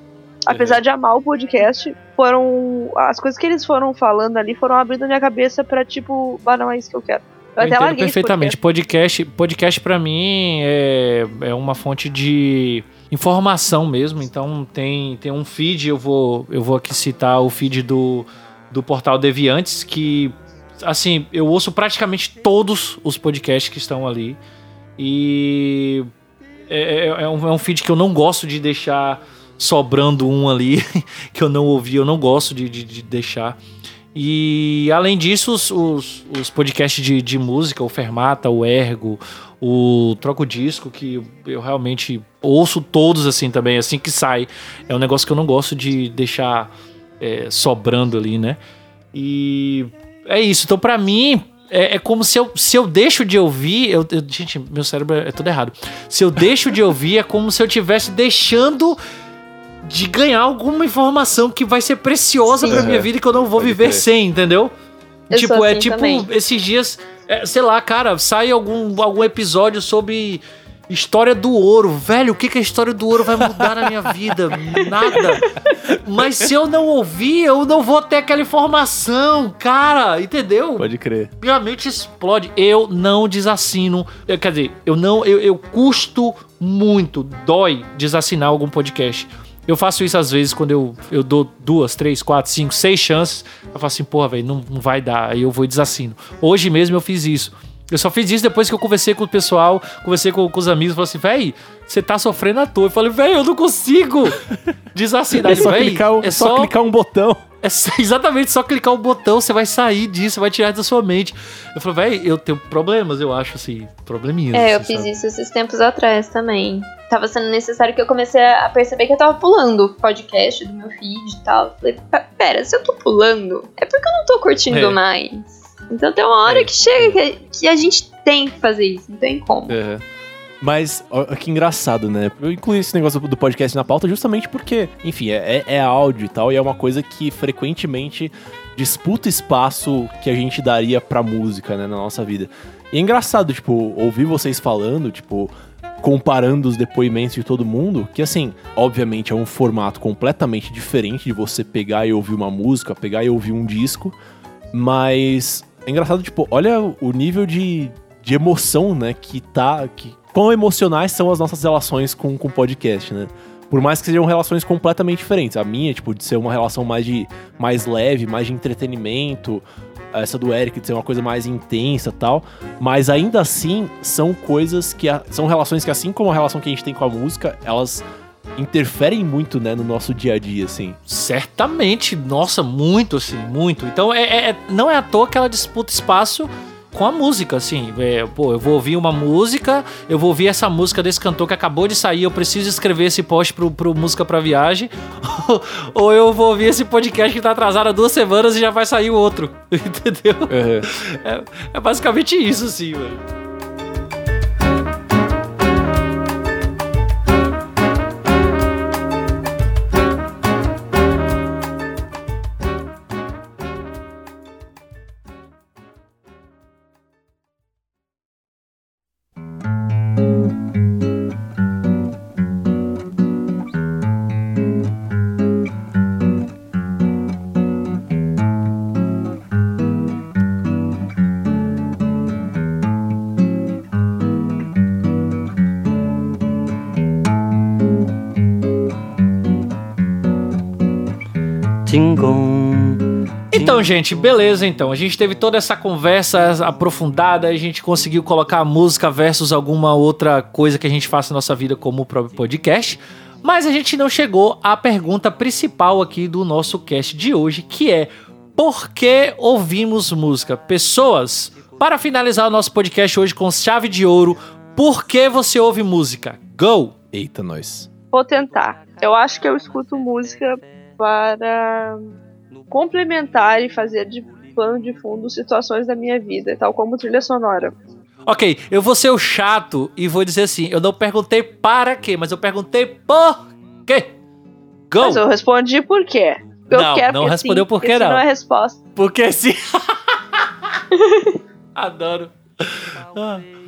Apesar de amar o podcast, foram. As coisas que eles foram falando ali foram abrindo a minha cabeça pra tipo, ah, não é isso que eu quero. Eu, Eu até larguei perfeitamente. Podcast, podcast para mim é, é uma fonte de informação mesmo. Então tem, tem um feed, eu vou, eu vou aqui citar o feed do, do portal Deviantes, que assim, eu ouço praticamente todos os podcasts que estão ali. E é, é- é um, é um feed que eu não gosto de deixar sobrando um ali, que eu não ouvi, eu não gosto de, de- de deixar. E além disso, os, os, os podcasts de, de música, o Fermata, o Ergo, o Troco Disco, que eu realmente ouço todos assim também, assim que sai. É um negócio que eu não gosto de deixar é, sobrando ali, né? E é isso. Então, pra mim, é, é como se eu, se eu deixo de ouvir. Eu, eu- gente, meu cérebro é tudo errado. Se eu deixo de ouvir, é como se eu estivesse deixando de ganhar alguma informação que vai ser preciosa Sim. pra minha vida e que eu não vou Pode viver crer. sem, entendeu? Eu tipo, é assim tipo, também. esses dias, é, sei lá, cara, sai algum, algum episódio sobre história do ouro. Velho, o que, que a história do ouro vai mudar na minha vida? Nada. Mas se eu não ouvir, eu não vou ter aquela informação, cara, entendeu? Pode crer. minha mente explode. Eu não desassino. Quer dizer, eu não. Eu, eu custo muito, dói desassinar algum podcast. Eu faço isso às vezes quando eu, eu dou duas, três, quatro, cinco, seis chances. Eu falo assim, porra, velho, não, não vai dar. Aí eu vou e desassino. Hoje mesmo eu fiz isso. Eu só fiz isso depois que eu conversei com o pessoal, conversei com, com os amigos, falei assim, véi, você tá sofrendo à toa. Eu falei, véi, eu não consigo desassinar. É só, Véi, clicar, um- é só clicar um botão. é só- exatamente só clicar o botão, você vai sair disso, vai tirar da sua mente. Eu falei, velho, eu tenho problemas, eu acho, assim, probleminhas. É, eu assim, fiz sabe? isso esses tempos atrás também. Tava sendo necessário que eu comecei a perceber que eu tava pulando o podcast do meu feed e tal. Falei, "Pe- pera, se eu tô pulando, é porque eu não tô curtindo É. mais. Então tem uma hora É. que chega que, que a gente tem que fazer isso, não tem como. Uhum. Mas, ó, que engraçado, né? Eu incluí esse negócio do podcast na pauta justamente porque, enfim, é, é- é áudio e tal, e é uma coisa que frequentemente disputa espaço que a gente daria pra música, né, na nossa vida. E é engraçado, tipo, ouvir vocês falando, tipo, comparando os depoimentos de todo mundo, que assim, obviamente é um formato completamente diferente de você pegar e ouvir uma música, pegar e ouvir um disco, mas é engraçado, tipo, olha o nível de, de emoção, né, que tá. Que, quão emocionais são as nossas relações com o podcast, né? Por mais que sejam relações completamente diferentes. A minha, tipo, de ser uma relação mais de mais leve, mais de entretenimento. Essa do Eric de ser uma coisa mais intensa tal. Mas ainda assim, são coisas que. a- são relações que, assim como a relação que a gente tem com a música, elas interferem muito, né, no nosso dia a dia, assim. Certamente, nossa, muito, assim, muito. Então, é, é- é- não é à toa que ela disputa espaço com a música, assim. É, pô, eu vou ouvir uma música, eu vou ouvir essa música desse cantor que acabou de sair, eu preciso escrever esse post pro, pro Música Pra Viagem, ou eu vou ouvir esse podcast que tá atrasado há duas semanas e já vai sair o outro, entendeu? É, é basicamente isso, assim, velho. Gente, beleza então. A gente teve toda essa conversa aprofundada, a gente conseguiu colocar a música versus alguma outra coisa que a gente faça na nossa vida como o próprio podcast. Mas a gente não chegou à pergunta principal aqui do nosso cast de hoje, que é por que ouvimos música? Pessoas, para finalizar o nosso podcast hoje com chave de ouro, por que você ouve música? Go! Eita, nós. Vou tentar. Eu acho que eu escuto música para complementar e fazer de plano de fundo situações da minha vida, tal como trilha sonora. Ok, eu vou ser o chato e vou dizer assim: eu não perguntei para quê, mas eu perguntei por quê. Go! Mas eu respondi por quê? Eu Não, quero não respondeu sim, por quê, não. não é resposta. Porque sim. Adoro.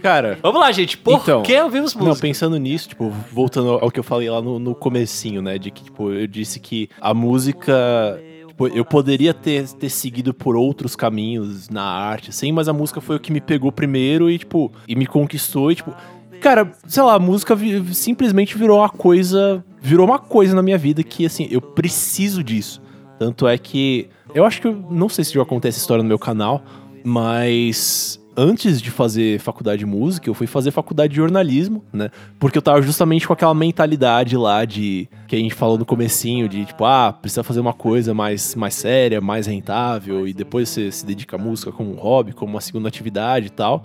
Cara, Vamos lá, gente. Por Então, que ouvimos Não, música? pensando nisso, tipo, voltando ao que eu falei lá no, no comecinho, né? De que, tipo, eu disse que a música. Tipo, eu poderia ter, ter seguido por outros caminhos na arte, assim, mas a música foi o que me pegou primeiro e, tipo, e me conquistou e, tipo. Cara, sei lá, a música vi- simplesmente virou uma coisa. Virou uma coisa na minha vida que, assim, eu preciso disso. Tanto é que. Eu acho que. Eu não sei se já acontece essa história no meu canal, mas. Antes de fazer faculdade de música, eu fui fazer faculdade de jornalismo, né? Porque eu tava justamente com aquela mentalidade lá de. Que a gente falou no comecinho, de tipo, ah, precisa fazer uma coisa mais, mais séria, mais rentável, e depois você se dedica à música como um hobby, como uma segunda atividade e tal.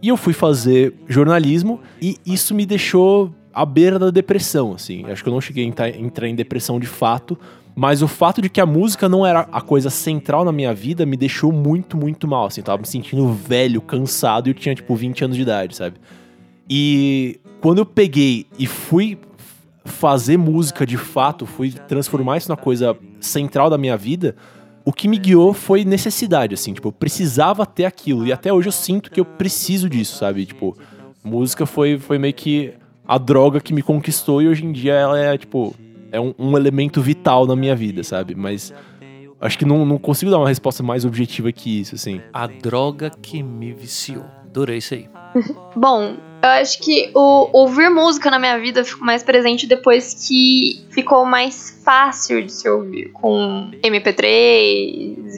E eu fui fazer jornalismo e isso me deixou à beira da depressão, assim. Acho que eu não cheguei a entrar, em depressão de fato, mas o fato de que a música não era a coisa central na minha vida me deixou muito, muito mal, assim. Eu tava me sentindo velho, cansado e eu tinha, tipo, 20 anos de idade, sabe? E quando eu peguei e fui fazer música de fato, fui transformar isso na coisa central da minha vida, o que me guiou foi necessidade, assim, tipo, eu precisava ter aquilo. E até hoje eu sinto que eu preciso disso, sabe? Tipo, música foi, foi meio que a droga que me conquistou e hoje em dia ela é, tipo, é um, um elemento vital na minha vida, sabe? Mas acho que não, não consigo dar uma resposta mais objetiva que isso, assim. A droga que me viciou. Adorei isso aí. Bom, eu acho que o ouvir música na minha vida ficou mais presente depois que ficou mais fácil de se ouvir com MP3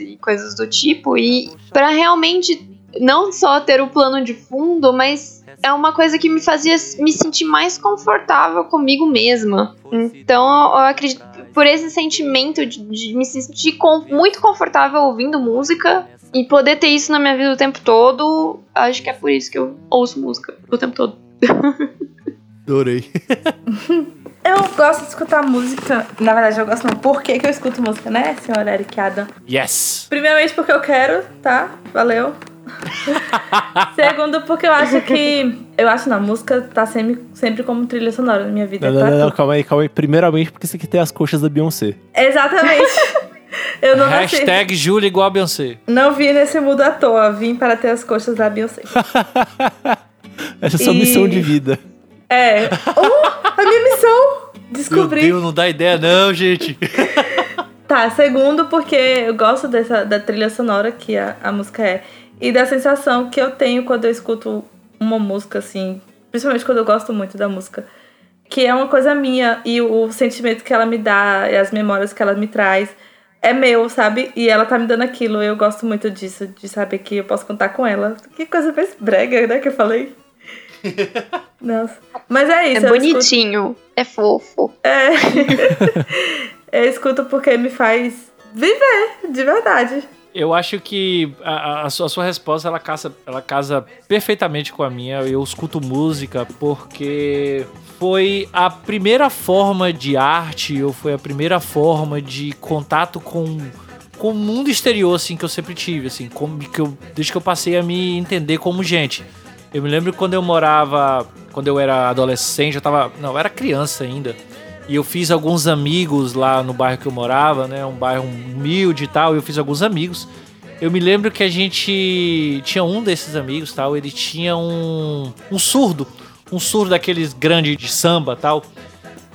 e coisas do tipo e para realmente não só ter o plano de fundo, mas é uma coisa que me fazia me sentir mais confortável comigo mesma. Então, eu acredito por esse sentimento de, de me sentir com- muito confortável ouvindo música e poder ter isso na minha vida o tempo todo, acho que é por isso que eu ouço música o tempo todo. Adorei. Eu gosto de escutar música. Na verdade, eu gosto não. Por que, que eu escuto música, né, senhora Eric Adam? Yes! Primeiramente porque eu quero, tá? Valeu. Segundo, porque eu acho que. Eu acho não, música tá sempre, sempre como trilha sonora na minha vida. Não, não, tá? não, não, calma aí, calma aí. Primeiramente porque você quer ter as coxas da Beyoncé. Exatamente. Eu não nasci. Hashtag Júlia igual a Beyoncé. Não vim nesse mundo à toa, vim para ter as coxas da Beyoncé. Essa é a sua E- missão de vida. É. Uh, a minha missão! Descobri. Meu Deus, não dá ideia não, gente. Tá, segundo, porque eu gosto dessa, da trilha sonora que a, a música é. E da sensação que eu tenho quando eu escuto uma música, assim. Principalmente quando eu gosto muito da música. Que é uma coisa minha. E o sentimento que ela me dá, e as memórias que ela me traz. É meu, sabe? E ela tá me dando aquilo. Eu gosto muito disso, de saber que eu posso contar com ela. Que coisa mais brega, né? Que eu falei. Nossa. Mas é É isso. escuto- bonitinho, é fofo. é. eu escuto porque me faz viver, de verdade. Eu acho que a, a- sua, a sua resposta ela casa, ela casa perfeitamente com a minha. Eu escuto música porque foi a primeira forma de arte, ou foi a primeira forma de contato com, com o mundo exterior, assim, que eu sempre tive, assim, como que eu, desde que eu passei a me entender como gente. Eu me lembro quando eu morava, quando eu era adolescente, eu tava, não, eu era criança ainda. E eu fiz alguns amigos lá no bairro que eu morava, né? Um bairro humilde e tal. E eu fiz alguns amigos. Eu me lembro que a gente tinha um desses amigos, tal. Ele tinha um, um surdo, um surdo daqueles grandes de samba, tal.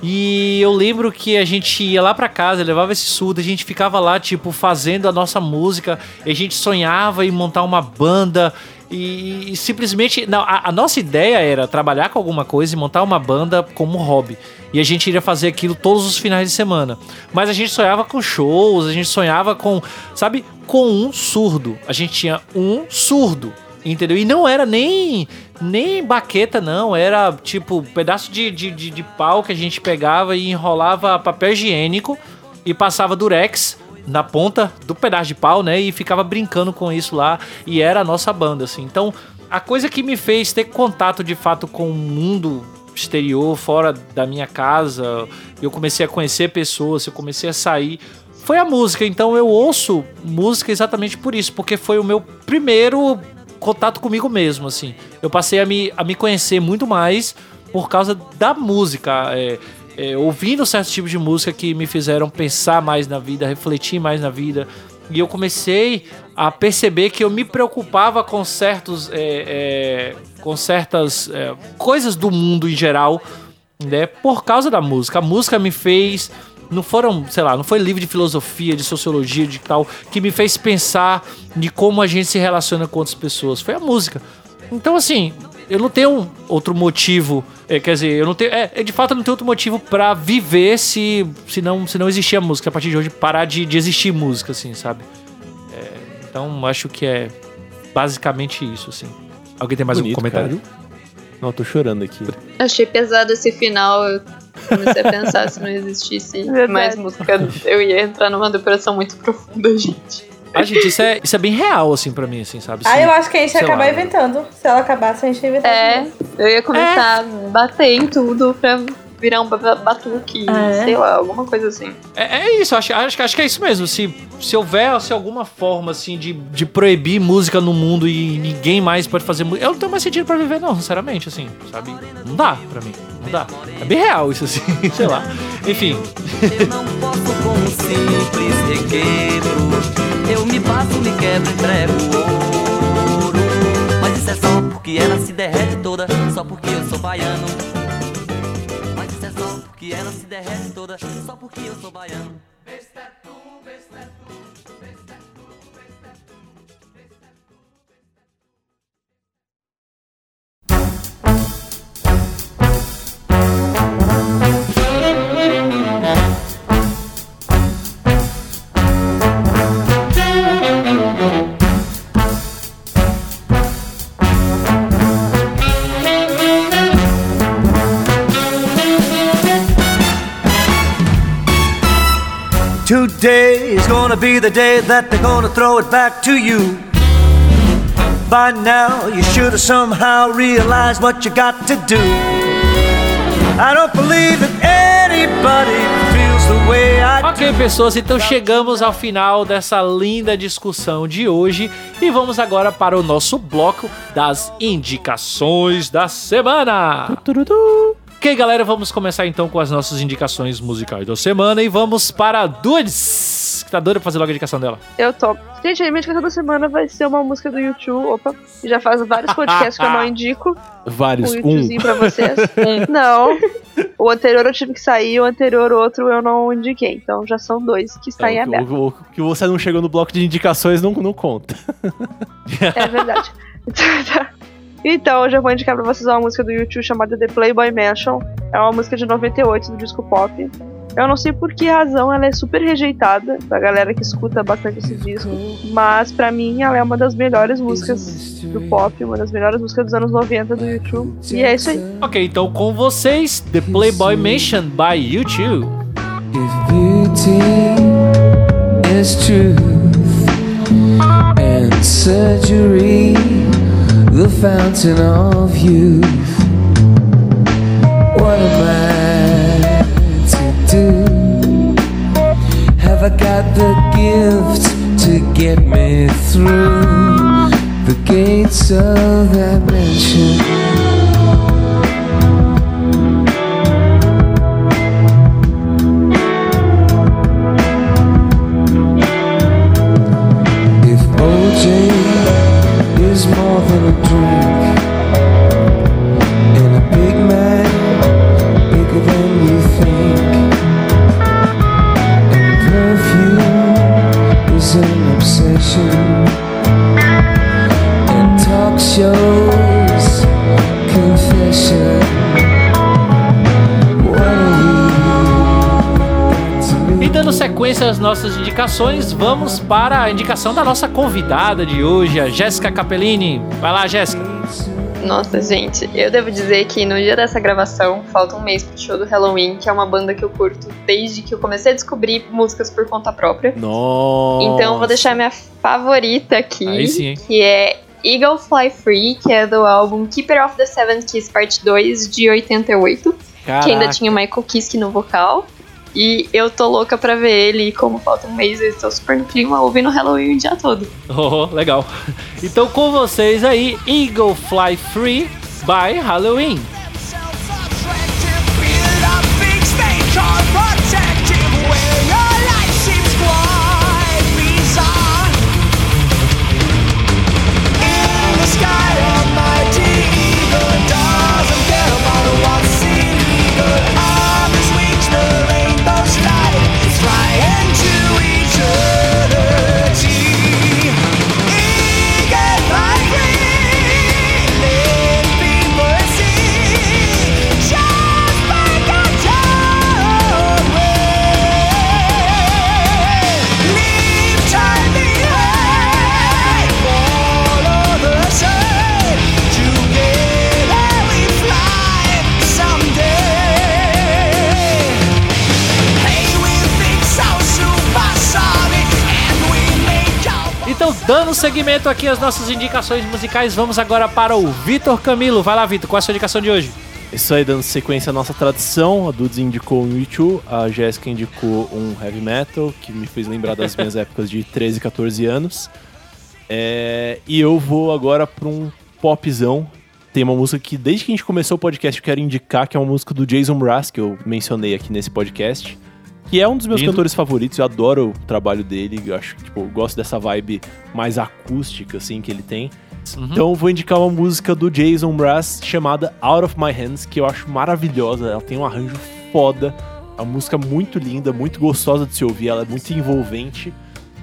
E eu lembro que a gente ia lá pra casa, levava esse surdo, a gente ficava lá, tipo, fazendo a nossa música, a gente sonhava em montar uma banda. E, e simplesmente. Não, a, a nossa ideia era trabalhar com alguma coisa e montar uma banda como hobby. E a gente iria fazer aquilo todos os finais de semana. Mas a gente sonhava com shows, a gente sonhava com. Sabe? Com um surdo. A gente tinha um surdo. Entendeu? E não era nem nem baqueta, não. Era tipo pedaço de, de, de, de pau que a gente pegava e enrolava papel higiênico e passava durex na ponta do pedaço de pau, né? E ficava brincando com isso lá. E era a nossa banda, assim. Então, a coisa que me fez ter contato de fato com o mundo exterior, fora da minha casa, eu comecei a conhecer pessoas, eu comecei a sair foi a música. Então eu ouço música exatamente por isso, porque foi o meu primeiro contato comigo mesmo, assim. Eu passei a me, a me conhecer muito mais por causa da música. É, é, ouvindo certos tipos de música que me fizeram pensar mais na vida, refletir mais na vida. E eu comecei a perceber que eu me preocupava com certos. é, é, com certas é, coisas do mundo em geral, né? Por causa da música. A música me fez. Não foram, sei lá, não foi livro de filosofia, de sociologia, de tal, que me fez pensar de como a gente se relaciona com outras pessoas. Foi a música. Então, assim, eu não tenho outro motivo. é, quer dizer, eu não tenho. É, de fato, eu não tenho outro motivo pra viver se, se, não, se não existir a música. A partir de hoje, parar de, de existir música, assim, sabe? É, então, acho que é basicamente isso, assim. Alguém tem mais Bonito, um comentário? Não, eu tô chorando aqui. Achei pesado esse final. Eu comecei a pensar se não existisse Verdade. mais música, eu ia entrar numa depressão muito profunda, gente. Ah, gente, isso é, isso é bem real, assim, pra mim, assim, sabe? Ah, Se- eu acho que a gente ia acabar lá. inventando. Se ela acabasse, a gente ia inventar. É, eu ia começar a bater em tudo pra virar um ba- batuque, É. sei lá, alguma coisa assim. É, é isso, acho, acho, que- acho que é isso mesmo. Se, se houver se alguma forma, assim, de, de proibir música no mundo e ninguém mais pode fazer música, eu não tenho mais sentido pra viver, não, sinceramente, assim, sabe? Não dá pra mim, não dá. É bem real isso, assim, sei lá. Enfim, Eu não posso com um simples requebro. Eu me passo, me quebro, entrego ouro. Mas isso é só porque ela se derrete toda, só porque eu sou baiano. Mas isso é só porque ela se derrete toda, só porque eu sou baiano. Gonna be the day that they're gonna throw it back to you. By now, you should have somehow realized what you got to do. I don't believe that anybody feels the way I do. Ok, pessoas, então chegamos ao final dessa linda discussão de hoje e vamos agora para o nosso bloco das indicações da semana. Ok, galera, vamos começar então com as nossas indicações musicais da semana e vamos para a Dudes, que tá doida pra fazer logo a indicação dela. Eu topo. Gente, a minha indicação da semana vai ser uma música do YouTube. Opa, já faz vários podcasts que eu não indico. Vários. Um Um. Pra vocês. não. O anterior eu tive que sair, o anterior outro eu não indiquei. Então já são dois que estão em É, o, aberto. o- o que você não chegou no bloco de indicações não, não conta. É verdade. Então, eu já vou indicar pra vocês uma música do YouTube chamada The Playboy Mansion. É uma música de 98 do disco pop. Eu não sei por que razão ela é super rejeitada da galera que escuta bastante esse disco, mas pra mim ela é uma das melhores músicas do pop, uma das melhores músicas dos anos 90 do YouTube. E é isso aí. Ok, então com vocês, The Playboy Mansion by YouTube. If beauty is truth and surgery the fountain of youth, I got the gift to get me through the gates of that mansion? If OJ is more than a drink shows confession. E dando sequência às nossas indicações, vamos para a indicação da nossa convidada de hoje, a Jéssica Capellini. Vai lá, Jéssica. Nossa, gente, eu devo dizer que no dia dessa gravação, falta um mês pro show do Halloween, que é uma banda que eu curto desde que eu comecei a descobrir músicas por conta própria. Nossa. Então eu vou deixar minha favorita aqui, Aí sim, hein? que é Eagle Fly Free, que é do álbum Keeper of the Seven Keys Part 2 de 88, que ainda Caraca. tinha o Michael Kiske no vocal. E eu tô louca pra ver ele, e como falta um mês, eu estou super no clima ouvindo Halloween o dia todo. Oh, legal. Então com vocês aí, Eagle Fly Free by Halloween. Dando seguimento aqui às nossas indicações musicais, vamos agora para o Vitor Camilo. Vai lá, Vitor, qual é a sua indicação de hoje? Isso aí, dando sequência à nossa tradição, a Dudes indicou um YouTube, a Jéssica indicou um heavy metal, que me fez lembrar das minhas épocas de 13, 14 anos. É, e eu vou agora para um popzão. Tem uma música que, desde que a gente começou o podcast, eu quero indicar, que é uma música do Jason Mraz, que eu mencionei aqui nesse podcast. Que é um dos meus Lindo. cantores favoritos, eu adoro o trabalho dele, eu acho que, tipo, eu gosto dessa vibe mais acústica, assim, que ele tem. Então eu vou indicar uma música do Jason Mraz chamada Out of My Hands, que eu acho maravilhosa. Ela tem um arranjo foda, é uma música muito linda, muito gostosa de se ouvir, ela é muito envolvente.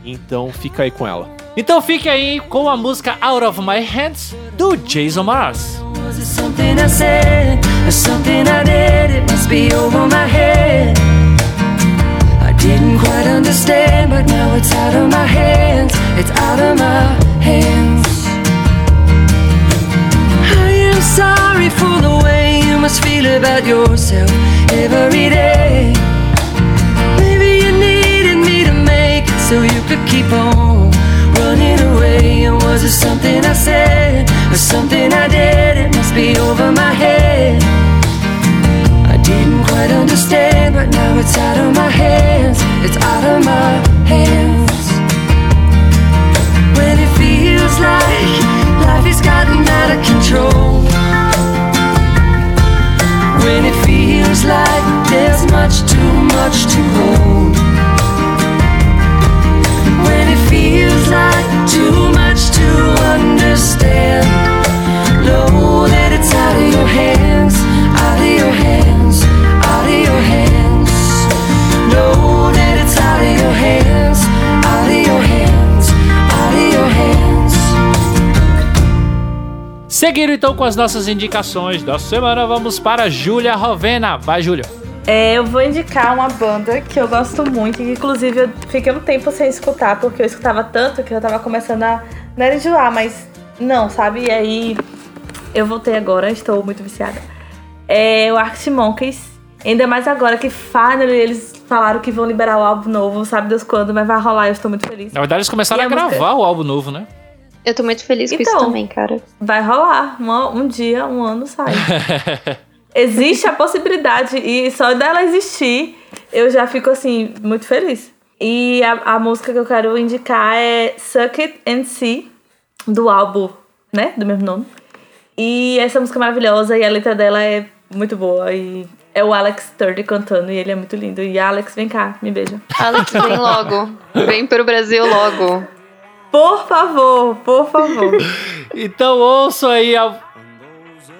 Então fica aí com ela. Então fique aí com a música Out of My Hands do Jason Mars. Was didn't quite understand, but now it's out of my hands. It's out of my hands. I am sorry for the way you must feel about yourself every day. Maybe you needed me to make it so you could keep on running away. And was it something I said or something I did? It must be over my head. Didn't quite understand, but now it's out of my hands. It's out of my hands. When it feels like life has gotten out of control. When it feels like there's much too much to hold. When it feels like too então com as nossas indicações da semana, vamos para Júlia Rovena. Vai, Júlia. É, eu vou indicar uma banda que eu gosto muito, que inclusive eu fiquei um tempo sem escutar, porque eu escutava tanto que eu tava começando a. Não era enjoar, mas não, sabe? E aí eu voltei agora, estou muito viciada. É o Arctic Monkeys. Ainda mais agora que finally eles falaram que vão liberar o álbum novo, sabe Deus quando, mas vai rolar, eu estou muito feliz. Na verdade, eles começaram E a a gravar o álbum novo, né? Eu tô muito feliz com Então. isso também, cara. Vai rolar. uma- um dia, um ano sai. Existe a possibilidade, e só dela existir, eu já fico assim, muito feliz. E a, a música que eu quero indicar é Suck It and See, do álbum, né? Do mesmo nome. E essa música é maravilhosa e a letra dela é muito boa. E é o Alex Turner cantando e ele é muito lindo. E Alex, vem cá, me beija. Alex, vem logo. Vem pro Brasil logo. Por favor, por favor. Então ouçam aí a.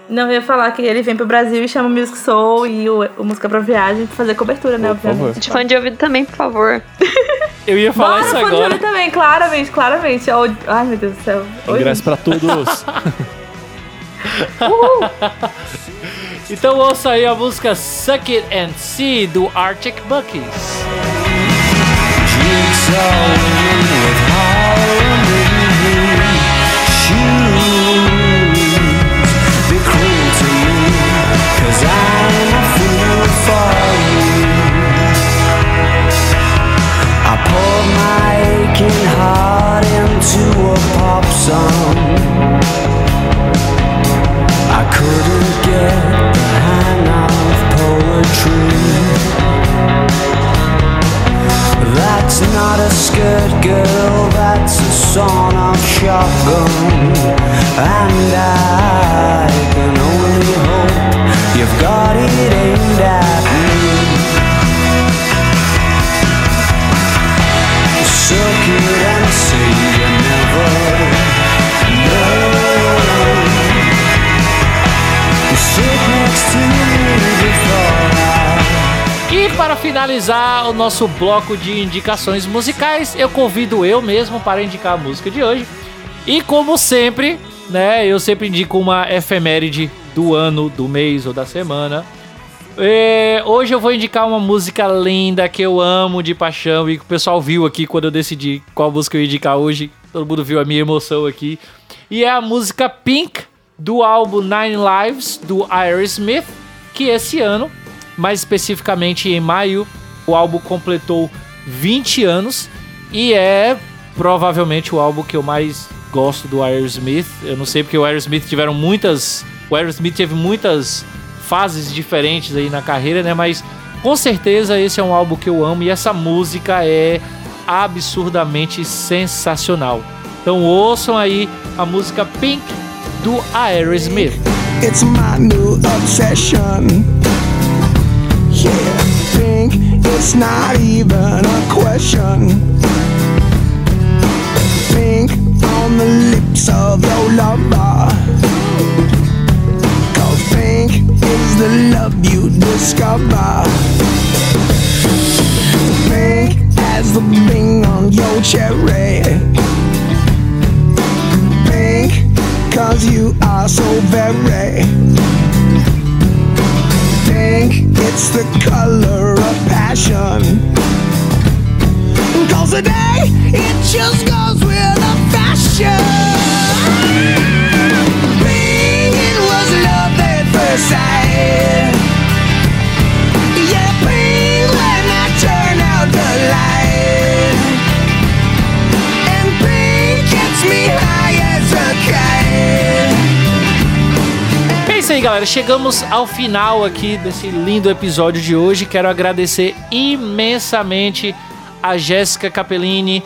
Não, eu ia falar que ele vem pro Brasil e chama o Music Soul e o, o Música pra Viagem pra fazer cobertura, né? Por favor. Obviamente. De fone de ouvido também, por favor. Eu ia falar Bora, isso fone de agora. ouvido também, claramente, claramente. Ai, meu Deus do céu. Oi, Ingresso pra todos. Então ouça aí a música Suck It and See do Arctic Monkeys. Pop song. I couldn't get the hang of poetry. That's not a skirt girl, that's a son of shotgun. And I can only hope you've got it aimed at para finalizar o nosso bloco de indicações musicais, eu convido eu mesmo para indicar a música de hoje. E como sempre, né, eu sempre indico uma efeméride do ano, do mês ou da semana. É, hoje eu vou indicar uma música linda que eu amo de paixão e que o pessoal viu aqui quando eu decidi qual música eu ia indicar hoje. Todo mundo viu a minha emoção aqui. E é a música Pink do álbum Nine Lives do Aerosmith, que esse ano, mais especificamente em maio, o álbum completou 20 anos e é provavelmente o álbum que eu mais gosto do Aerosmith. Eu não sei porque o Aerosmith tiveram muitas, o Aerosmith teve muitas fases diferentes aí na carreira, né? Mas com certeza esse é um álbum que eu amo e essa música é absurdamente sensacional. Então ouçam aí a música Pink do Aerosmith. It's my new obsession. It's not even a question. Pink on the lips of your lover. Cause pink is the love you discover. Pink as the bing on your cherry. Pink, cause you are so very pink. It's the color of passion. Cause today it just goes with the fashion. It was love at first sight. Yeah, pink when I turn out the light. And pink gets me high as a kite. Isso aí, galera. Chegamos ao final aqui desse lindo episódio de hoje. Quero agradecer imensamente a Jéssica Capellini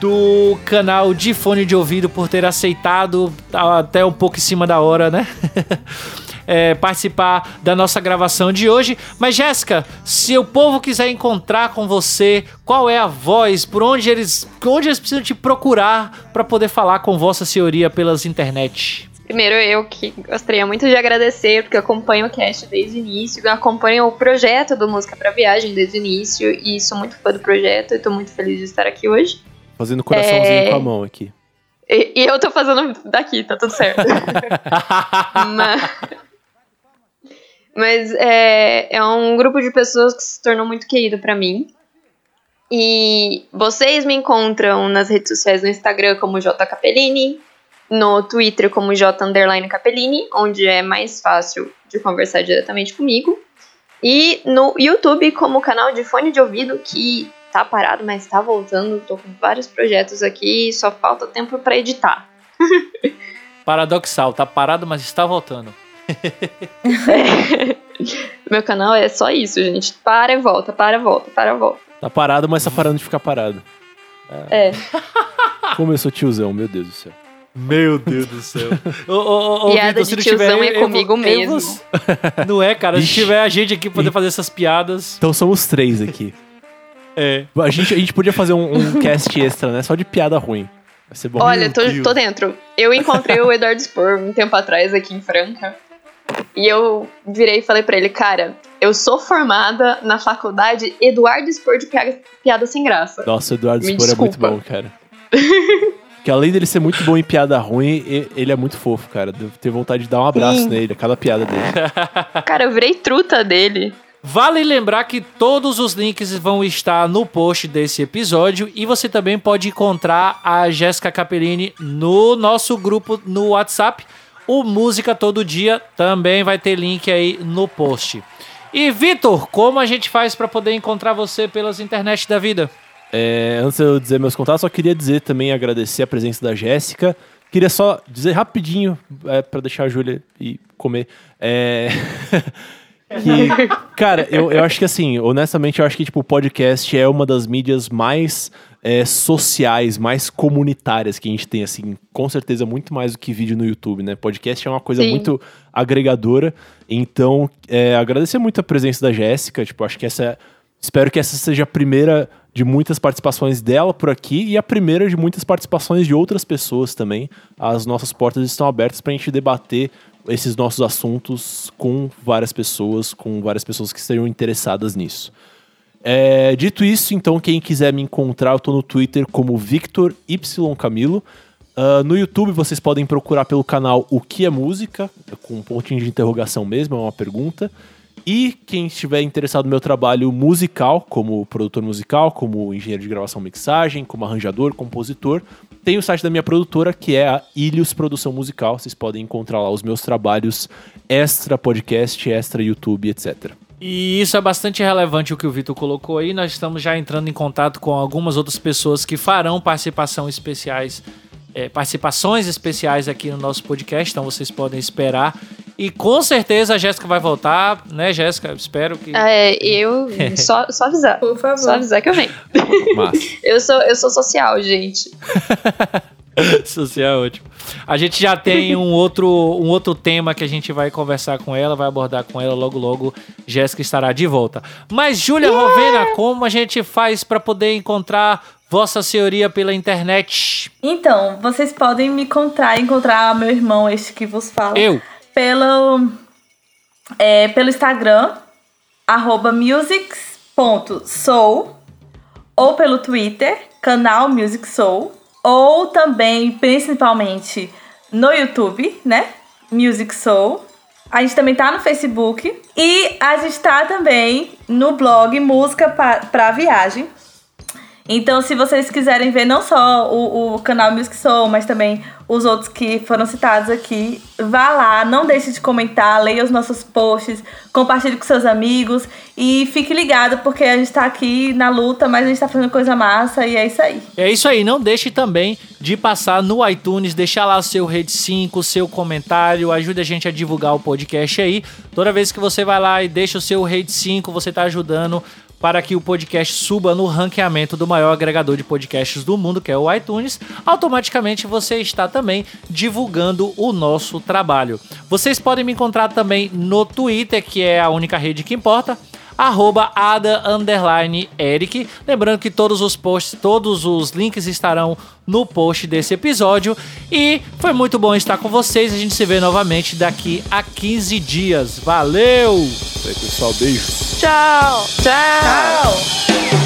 do canal de fone de ouvido por ter aceitado tá até um pouco em cima da hora, né? É, participar da nossa gravação de hoje. Mas Jéssica, se o povo quiser encontrar com você, qual é a voz, por onde eles, onde eles precisam te procurar para poder falar com Vossa Senhoria pelas internet? Primeiro, eu que gostaria muito de agradecer, porque eu acompanho o cast desde o início, eu acompanho o projeto do Música pra Viagem desde o início, e sou muito fã do projeto e tô muito feliz de estar aqui hoje. Fazendo coraçãozinho É. com a mão aqui. E, e eu tô fazendo daqui, tá tudo certo. Mas, mas é, é um grupo de pessoas que se tornou muito querido pra mim. E vocês me encontram nas redes sociais no Instagram como J Capellini, no Twitter como J underline Capellini, onde é mais fácil de conversar diretamente comigo. E no YouTube como canal de fone de ouvido, que tá parado, mas tá voltando. Tô com vários projetos aqui, só falta tempo pra editar. Paradoxal, tá parado, mas está voltando. Meu canal é só isso, gente. Para e volta, para e volta, para e volta. Tá parado, mas tá parando de ficar parado. É. Como eu sou tiozão, meu Deus do céu. Meu Deus do céu. ô, ô, ô, Piada Vitor, de se tiozão tiver, é comigo eu- mesmo. eu- Não é, cara. Se Ixi. tiver a gente aqui pra poder fazer essas piadas. Então somos três aqui. É. A gente, a gente podia fazer um, um cast extra, né? Só de piada ruim. Vai ser bom. Olha, tô, tô dentro. Eu encontrei o Eduardo Spor um tempo atrás aqui em Franca. E eu virei e falei pra ele, cara, eu sou formada na faculdade Eduardo Spor de piada, piada sem graça. Nossa, o Eduardo Me Spor é muito bom, cara. que além dele ser muito bom em piada ruim, e- ele é muito fofo, cara. Devo ter vontade de dar um abraço Sim. nele, a cada piada dele. Cara, eu virei truta dele. Vale lembrar que todos os links vão estar no post desse episódio e você também pode encontrar a Jéssica Capellini no nosso grupo no WhatsApp. O Música Todo Dia também vai ter link aí no post. E Vitor, como a gente faz para poder encontrar você pelas internet da vida? É, antes de eu dizer meus contatos, só queria dizer também, agradecer a presença da Jéssica. Queria só dizer rapidinho, é, para deixar a Júlia ir comer. É, que, cara, eu, eu acho que assim, honestamente, eu acho que tipo, o podcast é uma das mídias mais é, sociais, mais comunitárias que a gente tem, assim, com certeza muito mais do que vídeo no YouTube, né? Podcast é uma coisa Sim. muito agregadora. Então, é, agradecer muito a presença da Jéssica. Tipo, acho que essa. Espero que essa seja a primeira de muitas participações dela por aqui e a primeira de muitas participações de outras pessoas também. As nossas portas estão abertas para a gente debater esses nossos assuntos com várias pessoas, com várias pessoas que estejam interessadas nisso. É, dito isso, então, quem quiser me encontrar, eu tô no Twitter como Victor Y Camilo. Ah, no YouTube vocês podem procurar pelo canal O Que é Música, com um pontinho de interrogação mesmo, é uma pergunta. E quem estiver interessado no meu trabalho musical, como produtor musical, como engenheiro de gravação mixagem, como arranjador, compositor, tem o site da minha produtora, que é a Ilhos Produção Musical. Vocês podem encontrar lá os meus trabalhos extra podcast, extra YouTube, etc. E isso é bastante relevante o que o Vitor colocou aí. Nós estamos já entrando em contato com algumas outras pessoas que farão participação especiais, é, participações especiais aqui no nosso podcast, então vocês podem esperar. E com certeza a Jéssica vai voltar, né, Jéssica? Espero que. É, eu. Só, só avisar. Por favor. Só avisar que eu venho. Eu sou, eu sou social, gente. Social é ótimo. A gente já tem um outro, um outro tema que a gente vai conversar com ela, vai abordar com ela logo logo. Jéssica estará de volta. Mas, Júlia Rovena, como a gente faz para poder encontrar Vossa Senhoria pela internet? Então, vocês podem me encontrar, encontrar meu irmão, este que vos fala. Eu. Pelo, é, pelo Instagram, arroba musics.soul, ou pelo Twitter, canal Music Soul, ou também, principalmente, no YouTube, né? Music Soul. A gente também tá no Facebook. E a gente tá também no blog Música Pa- pra Viagem. Então, se vocês quiserem ver não só o, o canal Music Soul, mas também os outros que foram citados aqui, vá lá, não deixe de comentar, leia os nossos posts, compartilhe com seus amigos e fique ligado, porque a gente tá aqui na luta, mas a gente tá fazendo coisa massa e é isso aí. É isso aí, não deixe também de passar no iTunes, deixar lá seu Rede 5, o seu comentário, ajude a gente a divulgar o podcast aí. Toda vez que você vai lá e deixa o seu Rede 5, você tá ajudando para que o podcast suba no ranqueamento do maior agregador de podcasts do mundo, que é o iTunes. Automaticamente você está também divulgando o nosso trabalho. Vocês podem me encontrar também no Twitter, que é a única rede que importa arroba ada underline Eric. Lembrando que todos os posts, todos os links estarão no post desse episódio. E foi muito bom estar com vocês. A gente se vê novamente daqui a 15 dias. Valeu! Aí, pessoal. Beijo. Tchau! Tchau!